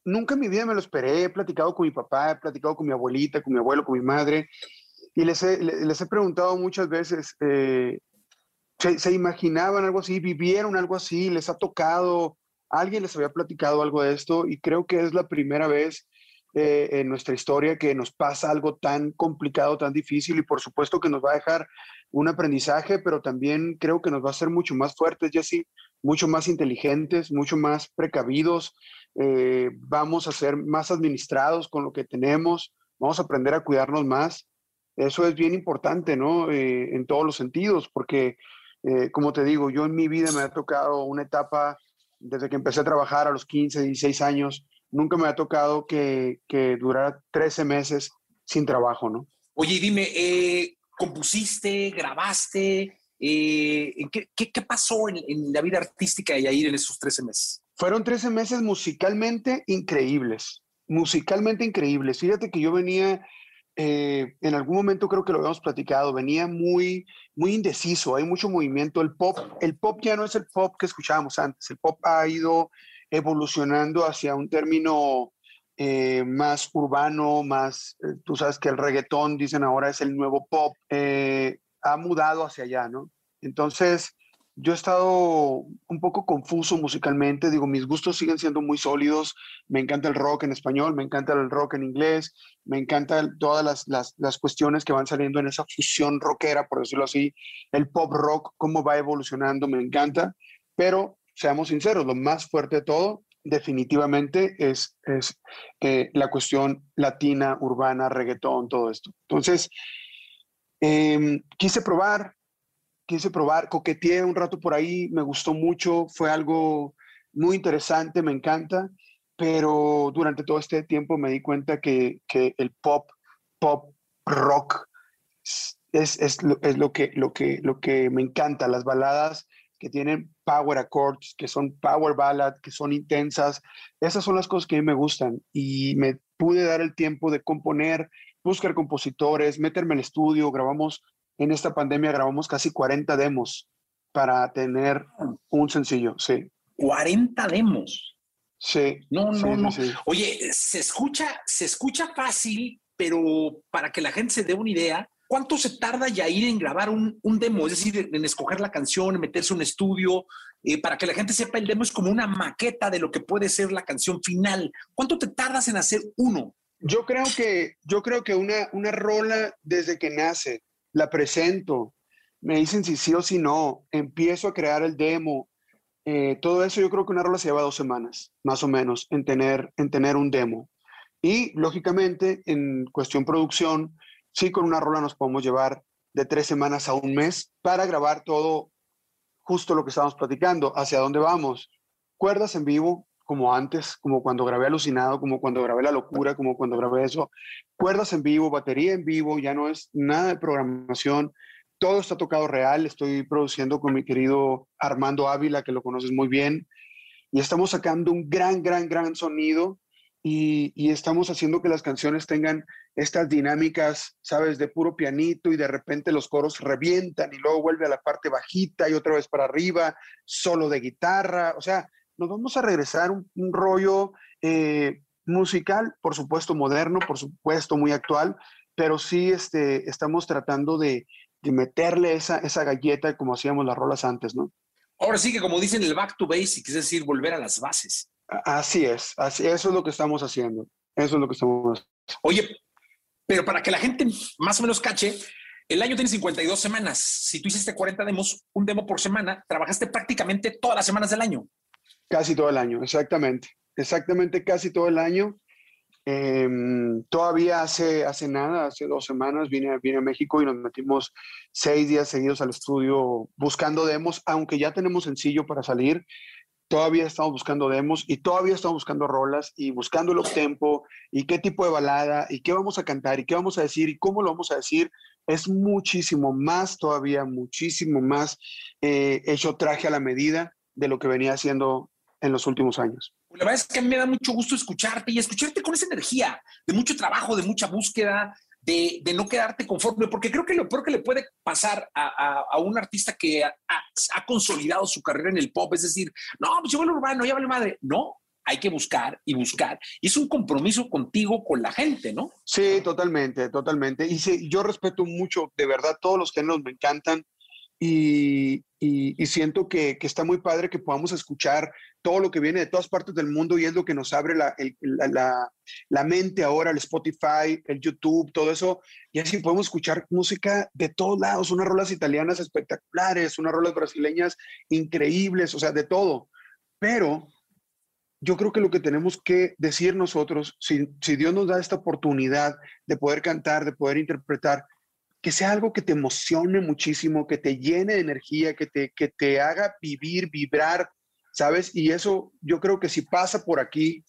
nunca en mi vida me lo esperé. He platicado con mi papá, he platicado con mi abuelita, con mi abuelo, con mi madre, y les he, les he preguntado muchas veces, eh, ¿se, imaginaban algo así? ¿Vivieron algo así? ¿Les ha tocado? ¿Alguien les había platicado algo de esto? Y creo que es la primera vez eh, en nuestra historia que nos pasa algo tan complicado, tan difícil, y por supuesto que nos va a dejar un aprendizaje, pero también creo que nos va a hacer mucho más fuertes, Jesse, mucho más inteligentes, mucho más precavidos, eh, vamos a ser más administrados con lo que tenemos, vamos a aprender a cuidarnos más. Eso es bien importante, ¿no? Eh, en todos los sentidos, porque, como te digo, yo en mi vida me ha tocado una etapa, desde que empecé a trabajar a los 15, 16 años, nunca me ha tocado que, que durara 13 meses sin trabajo, ¿no? Oye, dime, ¿compusiste, grabaste? ¿qué, qué, pasó en, en, la vida artística de Yair en esos 13 meses? Fueron 13 meses musicalmente increíbles, musicalmente increíbles. Fíjate que yo venía, eh, en algún momento creo que lo habíamos platicado, venía muy, muy indeciso, hay mucho movimiento. El pop, el pop ya no es el pop que escuchábamos antes, el pop ha ido evolucionando hacia un término eh, más urbano, más, eh, tú sabes que el reggaetón, dicen ahora, es el nuevo pop, ha mudado hacia allá, ¿no? Entonces, yo he estado un poco confuso musicalmente, digo, mis gustos siguen siendo muy sólidos, me encanta el rock en español, me encanta el rock en inglés, me encantan todas las, las, las, cuestiones que van saliendo en esa fusión rockera, por decirlo así, el pop rock, cómo va evolucionando, me encanta, pero seamos sinceros, lo más fuerte de todo definitivamente es, es eh, la cuestión latina, urbana, reggaetón, todo esto. Entonces, em, quise probar, quise probar, coqueteé un rato por ahí, me gustó mucho, fue algo muy interesante, me encanta, pero durante todo este tiempo me di cuenta que, el pop, pop, rock, es, es, lo, que, lo, que, lo que me encanta, las baladas que tienen power accords, que son power ballad, que son intensas, esas son las cosas que a mí me gustan y me pude dar el tiempo de componer, buscar compositores, meterme al estudio, grabamos en esta pandemia grabamos casi 40 demos para tener un sencillo, sí. 40 demos. Sí. No, no, no. Oye, se escucha, se escucha fácil, pero para que la gente se dé una idea, ¿cuánto se tarda ya ir en grabar un, demo? Es decir, en escoger la canción, en meterse a un estudio, eh, para que la gente sepa, el demo es como una maqueta de lo que puede ser la canción final. ¿Cuánto te tardas en hacer uno? Yo creo que, yo creo que una, una rola desde que nace, la presento, me dicen si sí o si no, empiezo a crear el demo. Eh, todo eso yo creo que una rola se lleva dos semanas, más o menos, en tener, en tener un demo. Y lógicamente, en cuestión producción, sí, con una rola nos podemos llevar de tres semanas a un mes para grabar todo justo lo que estábamos platicando, hacia dónde vamos. Cuerdas en vivo, como antes, como cuando grabé Alucinado, como cuando grabé La Locura, como cuando grabé eso. Cuerdas en vivo, batería en vivo, ya no es nada de programación. Todo está tocado real. Estoy produciendo con mi querido Armando Ávila, que lo conoces muy bien. Y estamos sacando un gran, gran, gran sonido y, estamos haciendo que las canciones tengan estas dinámicas, ¿sabes? De puro pianito y de repente los coros revientan y luego vuelve a la parte bajita y otra vez para arriba, solo de guitarra, o sea, nos vamos a regresar un, un rollo eh, musical, por supuesto moderno, por supuesto muy actual, pero sí este, estamos tratando de, de meterle esa, esa galleta como hacíamos las rolas antes, ¿no? Ahora sí que como dicen el back to basics, es decir, volver a las bases. Así es, así, eso es lo que estamos haciendo. Eso es lo que estamos haciendo. Oye, pero para que la gente más o menos cache, el año tiene 52 semanas. Si tú hiciste 40 demos, un demo por semana, trabajaste prácticamente todas las semanas del año. Casi todo el año, exactamente. Exactamente casi todo el año. Em, todavía hace, hace nada, hace dos semanas, vine, vine a México y nos metimos seis días seguidos al estudio buscando demos, aunque ya tenemos sencillo para salir todavía estamos buscando demos y todavía estamos buscando rolas y buscando el tempo y qué tipo de balada y qué vamos a cantar y qué vamos a decir y cómo lo vamos a decir. Es muchísimo más todavía, muchísimo más eh, hecho traje a la medida de lo que venía haciendo en los últimos años. La verdad es que a mí me da mucho gusto escucharte y escucharte con esa energía de mucho trabajo, de mucha búsqueda, de, no quedarte conforme, porque creo que lo peor que le puede pasar a, a, un artista que ha, consolidado su carrera en el pop es decir, no, pues yo lo urbano, ya vale madre. No, hay que buscar y buscar. Y es un compromiso contigo, con la gente, ¿no? Sí, totalmente, totalmente. Y sí, yo respeto mucho, de verdad, todos los géneros me encantan. Y, siento que, está muy padre que podamos escuchar todo lo que viene de todas partes del mundo y es lo que nos abre la, la, mente ahora, el Spotify, el YouTube, todo eso. Y así podemos escuchar música de todos lados, unas rolas italianas espectaculares, unas rolas brasileñas increíbles, o sea, de todo. Pero yo creo que lo que tenemos que decir nosotros, si Dios nos da esta oportunidad de poder cantar, de poder interpretar, que sea algo que te emocione muchísimo, que te llene de energía, que te, que te haga vivir, vibrar, ¿sabes? Y eso yo creo que si pasa por aquí,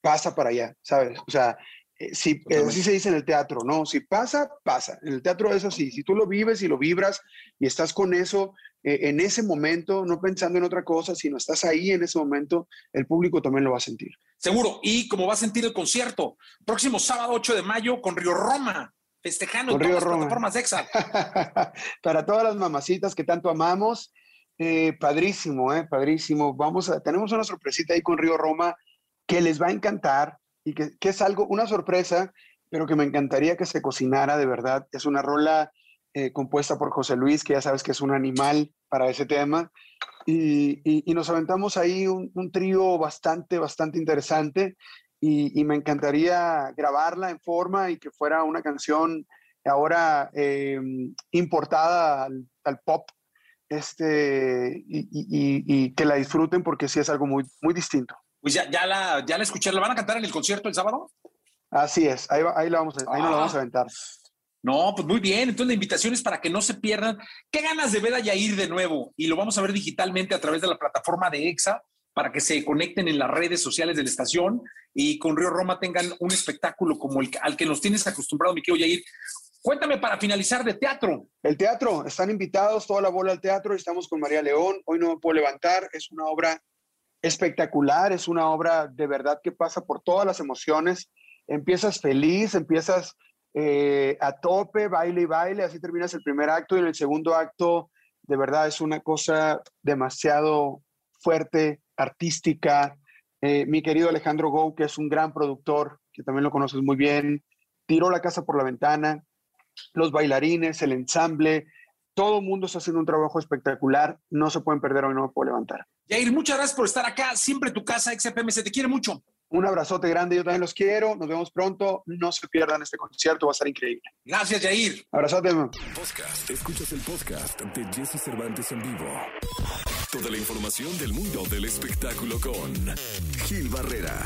pasa para allá, ¿sabes? O sea, eh, si, eh, así se dice en el teatro, ¿no? Si pasa, pasa. En el teatro es así. Si tú lo vives y lo vibras y estás con eso eh, en ese momento, no pensando en otra cosa, sino estás ahí en ese momento, el público también lo va a sentir. Seguro. Y como va a sentir el concierto, próximo sábado 8 de mayo con Río Roma festejando en todas las plataformas de EXA. [laughs] Para todas las mamacitas que tanto amamos, eh, padrísimo, eh, padrísimo. Vamos a, tenemos una sorpresita ahí con Río Roma que les va a encantar y que, que, es algo, una sorpresa, pero que me encantaría que se cocinara de verdad. Es una rola eh, compuesta por José Luis, que ya sabes que es un animal para ese tema. Y, y, nos aventamos ahí un, un trío bastante, bastante interesante y, me encantaría grabarla en forma y que fuera una canción ahora eh, importada al, pop este, y, que la disfruten porque sí es algo muy, muy distinto. Pues ya, ya, la, ya la escuché, ¿la van a cantar en el concierto el sábado? Así es, ahí, ahí, la vamos a, ahí nos la vamos a ah. aventar. No, pues muy bien. Entonces la invitación es para que no se pierdan. ¿Qué ganas de ver a Yair de nuevo? Y lo vamos a ver digitalmente a través de la plataforma de EXA para que se conecten en las redes sociales de la estación y con Río Roma tengan un espectáculo como el al que nos tienes acostumbrado, mi querido Yair. Cuéntame para finalizar de teatro. El teatro, están invitados toda la bola al teatro, estamos con María León, hoy no me puedo levantar, es una obra espectacular, es una obra de verdad que pasa por todas las emociones, empiezas feliz, empiezas eh, a tope, baile y baile, así terminas el primer acto y en el segundo acto de verdad es una cosa demasiado fuerte, artística. Eh, mi querido Alejandro Gou, que es un gran productor, que también lo conoces muy bien, tiró la casa por la ventana, los bailarines, el ensamble, todo el mundo está haciendo un trabajo espectacular, no se pueden perder hoy, no me puedo levantar. Jair, muchas gracias por estar acá, siempre tu casa, XFM, se te quiere mucho. Un abrazote grande, yo también los quiero. Nos vemos pronto. No se pierdan este concierto, va a estar increíble. Gracias, Jair. Abrazote. Podcast. Escuchas el podcast de Jesse Cervantes en vivo. Toda la información del mundo del espectáculo con Gil Barrera.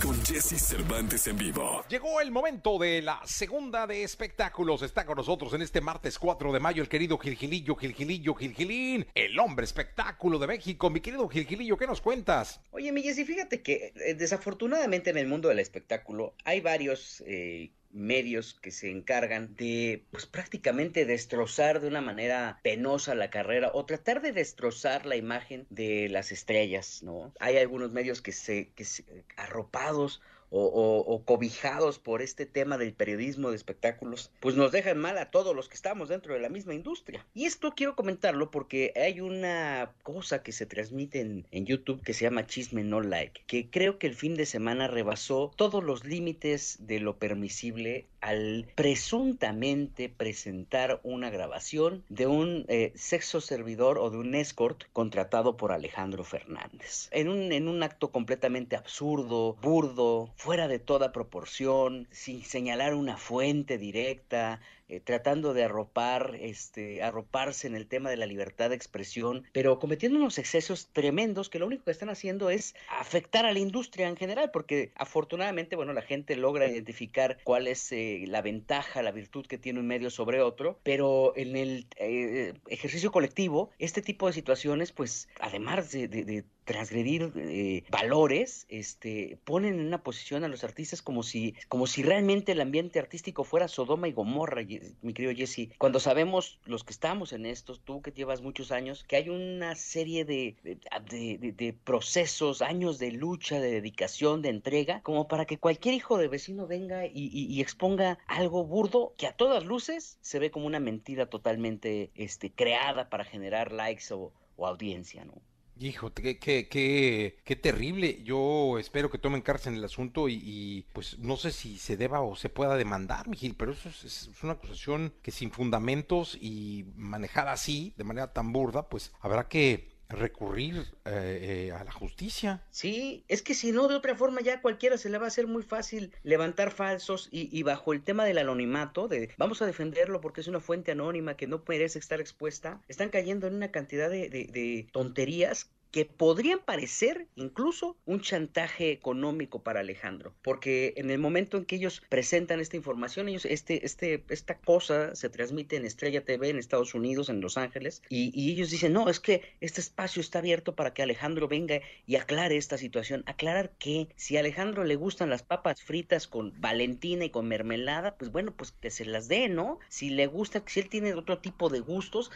Con Jesse Cervantes en vivo. Llegó el momento de la segunda de espectáculos. Está con nosotros en este martes 4 de mayo el querido Gilgilillo, Gilgilillo, Gilgilín, el hombre espectáculo de México. Mi querido Gilgilillo, ¿qué nos cuentas? Oye, mi Jessy, fíjate que eh, desafortunadamente en el mundo del espectáculo hay varios eh, medios que se encargan de pues prácticamente destrozar de una manera penosa la carrera o tratar de destrozar la imagen de las estrellas, ¿no? Hay algunos medios que se, que se arropados o, cobijados por este tema del periodismo de espectáculos, pues nos dejan mal a todos los que estamos dentro de la misma industria. Y esto quiero comentarlo porque hay una cosa que se transmite en, en YouTube que se llama Chisme No Like, que creo que el fin de semana rebasó todos los límites de lo permisible al presuntamente presentar una grabación de un eh, sexo servidor o de un escort contratado por Alejandro Fernández. En un, en un acto completamente absurdo, burdo, fuera de toda proporción, sin señalar una fuente directa, eh, tratando de arropar, este, arroparse en el tema de la libertad de expresión, pero cometiendo unos excesos tremendos que lo único que están haciendo es afectar a la industria en general, porque afortunadamente, bueno, la gente logra identificar cuál es eh, la ventaja, la virtud que tiene un medio sobre otro, pero en el eh, ejercicio colectivo, este tipo de situaciones, pues, además de, de- transgredir valores, este, ponen en una posición a los artistas como si, como si realmente el ambiente artístico fuera Sodoma y Gomorra, mi querido Jesse. Cuando sabemos los que estamos en esto, tú que llevas muchos años, que hay una serie de, de, procesos, años de lucha, de dedicación, de entrega, como para que cualquier hijo de vecino venga y exponga algo burdo que a todas luces se ve como una mentira totalmente este, creada para generar likes o, o audiencia, ¿no? Hijo, qué, qué, qué, qué terrible. Yo espero que tomen cárcel en el asunto y, y, pues no sé si se deba o se pueda demandar, Miguel, pero eso es, es una acusación que sin fundamentos y manejada así, de manera tan burda, pues habrá que recurrir eh, eh, a la justicia. Sí, es que si no, de otra forma ya cualquiera se le va a hacer muy fácil levantar falsos y, y bajo el tema del anonimato, de vamos a defenderlo porque es una fuente anónima que no merece estar expuesta, están cayendo en una cantidad de tonterías que podrían parecer incluso un chantaje económico para Alejandro, porque en el momento en que ellos presentan esta información, ellos, este, este, esta cosa se transmite en Estrella TV en Estados Unidos, en Los Ángeles, y, y ellos dicen, no, es que este espacio está abierto para que Alejandro venga y aclare esta situación. Aclarar que si a Alejandro le gustan las papas fritas con Valentina y con mermelada, pues bueno, pues que se las dé, ¿no? Si le gusta, si él tiene otro tipo de gustos,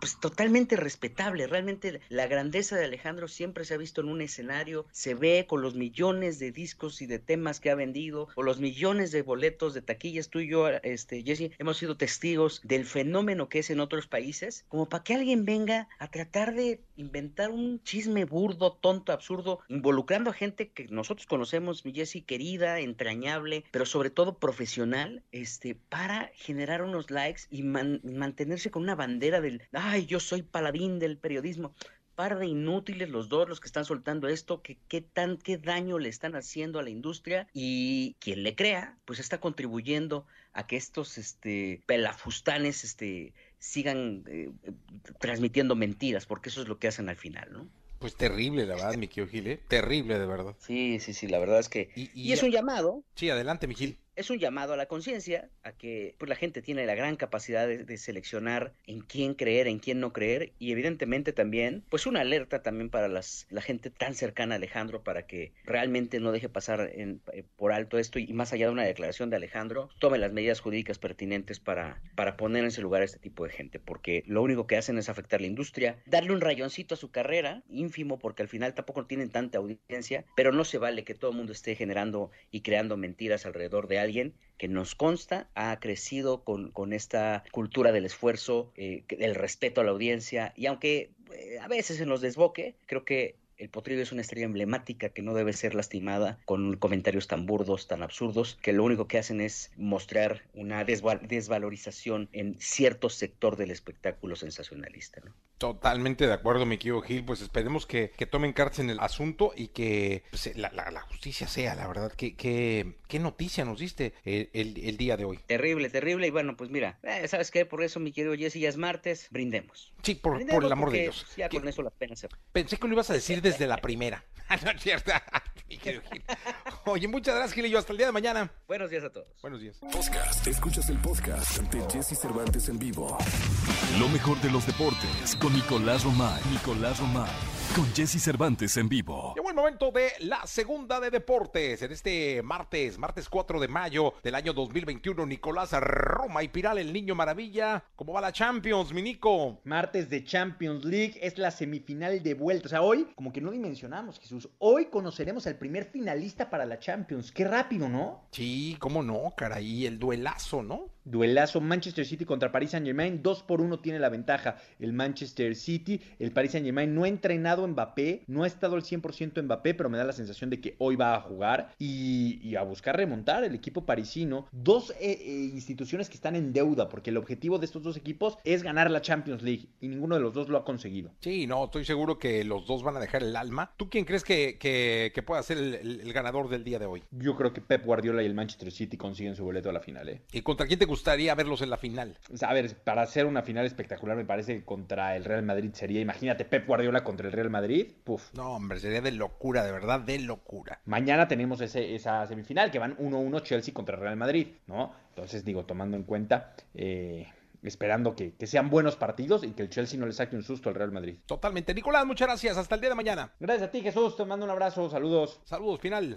pues totalmente respetable. Realmente la grandeza de Alejandro siempre se ha visto en un escenario, se ve con los millones de discos y de temas que ha vendido, o los millones de boletos de taquillas. Tú y yo, este, Jesse, hemos sido testigos del fenómeno que es en otros países, como para que alguien venga a tratar de inventar un chisme burdo, tonto, absurdo, involucrando a gente que nosotros conocemos, mi Jesse, querida, entrañable, pero sobre todo profesional, este, para generar unos likes y man- mantenerse con una bandera del, ay, yo soy paladín del periodismo. Par de inútiles los dos, los que están soltando esto, que qué tan, qué daño le están haciendo a la industria y quien le crea, pues está contribuyendo a que estos, este, pelafustanes, este, sigan eh, transmitiendo mentiras, porque eso es lo que hacen al final, ¿no? Pues terrible, la verdad, mi Gil, ¿eh? Terrible, de verdad. Sí, sí, sí, la verdad es que... Y, Y es un llamado, Sí, adelante, mi Gil. Es un llamado a la conciencia, a que pues, la gente tiene la gran capacidad de, seleccionar en quién creer, en quién no creer, y evidentemente también, pues una alerta también para las, la gente tan cercana a Alejandro para que realmente no deje pasar eh, por alto esto y más allá de una declaración de Alejandro, tome las medidas jurídicas pertinentes para, para poner en ese lugar a este tipo de gente, porque lo único que hacen es afectar la industria, darle un rayoncito a su carrera, ínfimo, porque al final tampoco tienen tanta audiencia, pero no se vale que todo el mundo esté generando y creando mentiras alrededor de alguien que nos consta ha crecido con, con esta cultura del esfuerzo, eh, del respeto a la audiencia, y aunque eh, a veces se nos desboque, creo que El Potrillo es una estrella emblemática que no debe ser lastimada con comentarios tan burdos, tan absurdos, que lo único que hacen es mostrar una desvalorización en cierto sector del espectáculo sensacionalista. ¿no? Totalmente de acuerdo, mi querido Gil. Pues esperemos que, tomen cartas en el asunto y que pues, la, justicia sea, la verdad. ¿Qué, qué, noticia nos diste el, día de hoy? Terrible, terrible. Y bueno, pues mira, eh, ¿sabes qué? Por eso, mi querido Jesse, ya es martes, brindemos. Sí, por, por el amor de Dios. Ya con eso la pena se... Pensé que lo ibas a decir desde la primera. [laughs] no es cierto. [laughs] Oye, muchas gracias, Gil. Y yo hasta el día de mañana. Buenos días a todos. Buenos días. Podcast. Escuchas el podcast de Jesse Cervantes en vivo. Lo mejor de los deportes con Nicolás Romay. Nicolás Romay. Con Jesse Cervantes en vivo. Llegó el momento de la segunda de deportes. En este martes, martes 4 de mayo del año 2021, Nicolás Roma y Piral, el niño maravilla. ¿Cómo va la Champions, mi Nico? Martes de Champions League es la semifinal de vuelta. O sea, hoy, como que no dimensionamos, Jesús. Hoy conoceremos al primer finalista para la Champions. Qué rápido, ¿no? Sí, cómo no, caray. El duelazo, ¿no? Duelazo Manchester City contra Paris Saint Germain. Dos por uno tiene la ventaja el Manchester City. El Paris Saint Germain no ha entrenado Mbappé. No ha estado al 100% Mbappé, pero me da la sensación de que hoy va a jugar y, a buscar remontar el equipo parisino. Dos eh, eh, instituciones que están en deuda porque el objetivo de estos dos equipos es ganar la Champions League y ninguno de los dos lo ha conseguido. Sí, no, estoy seguro que los dos van a dejar el alma. ¿Tú quién crees que, que, pueda ser el, ganador del día de hoy? Yo creo que Pep Guardiola y el Manchester City consiguen su boleto a la final. ¿eh? ¿Y contra quién te gustaría verlos en la final? a ver, para hacer una final espectacular me parece que contra el Real Madrid sería, imagínate, Pep Guardiola contra el Real Madrid. Puf. No, hombre, sería de locura, de verdad, de locura. Mañana tenemos ese, esa semifinal que van 1-1 Chelsea contra el Real Madrid, ¿no? Entonces, digo, tomando en cuenta... Eh, esperando que, que, sean buenos partidos y que el Chelsea no le saque un susto al Real Madrid. Totalmente. Nicolás, muchas gracias. Hasta el día de mañana. Gracias a ti, Jesús. Te mando un abrazo. Saludos. Saludos, final.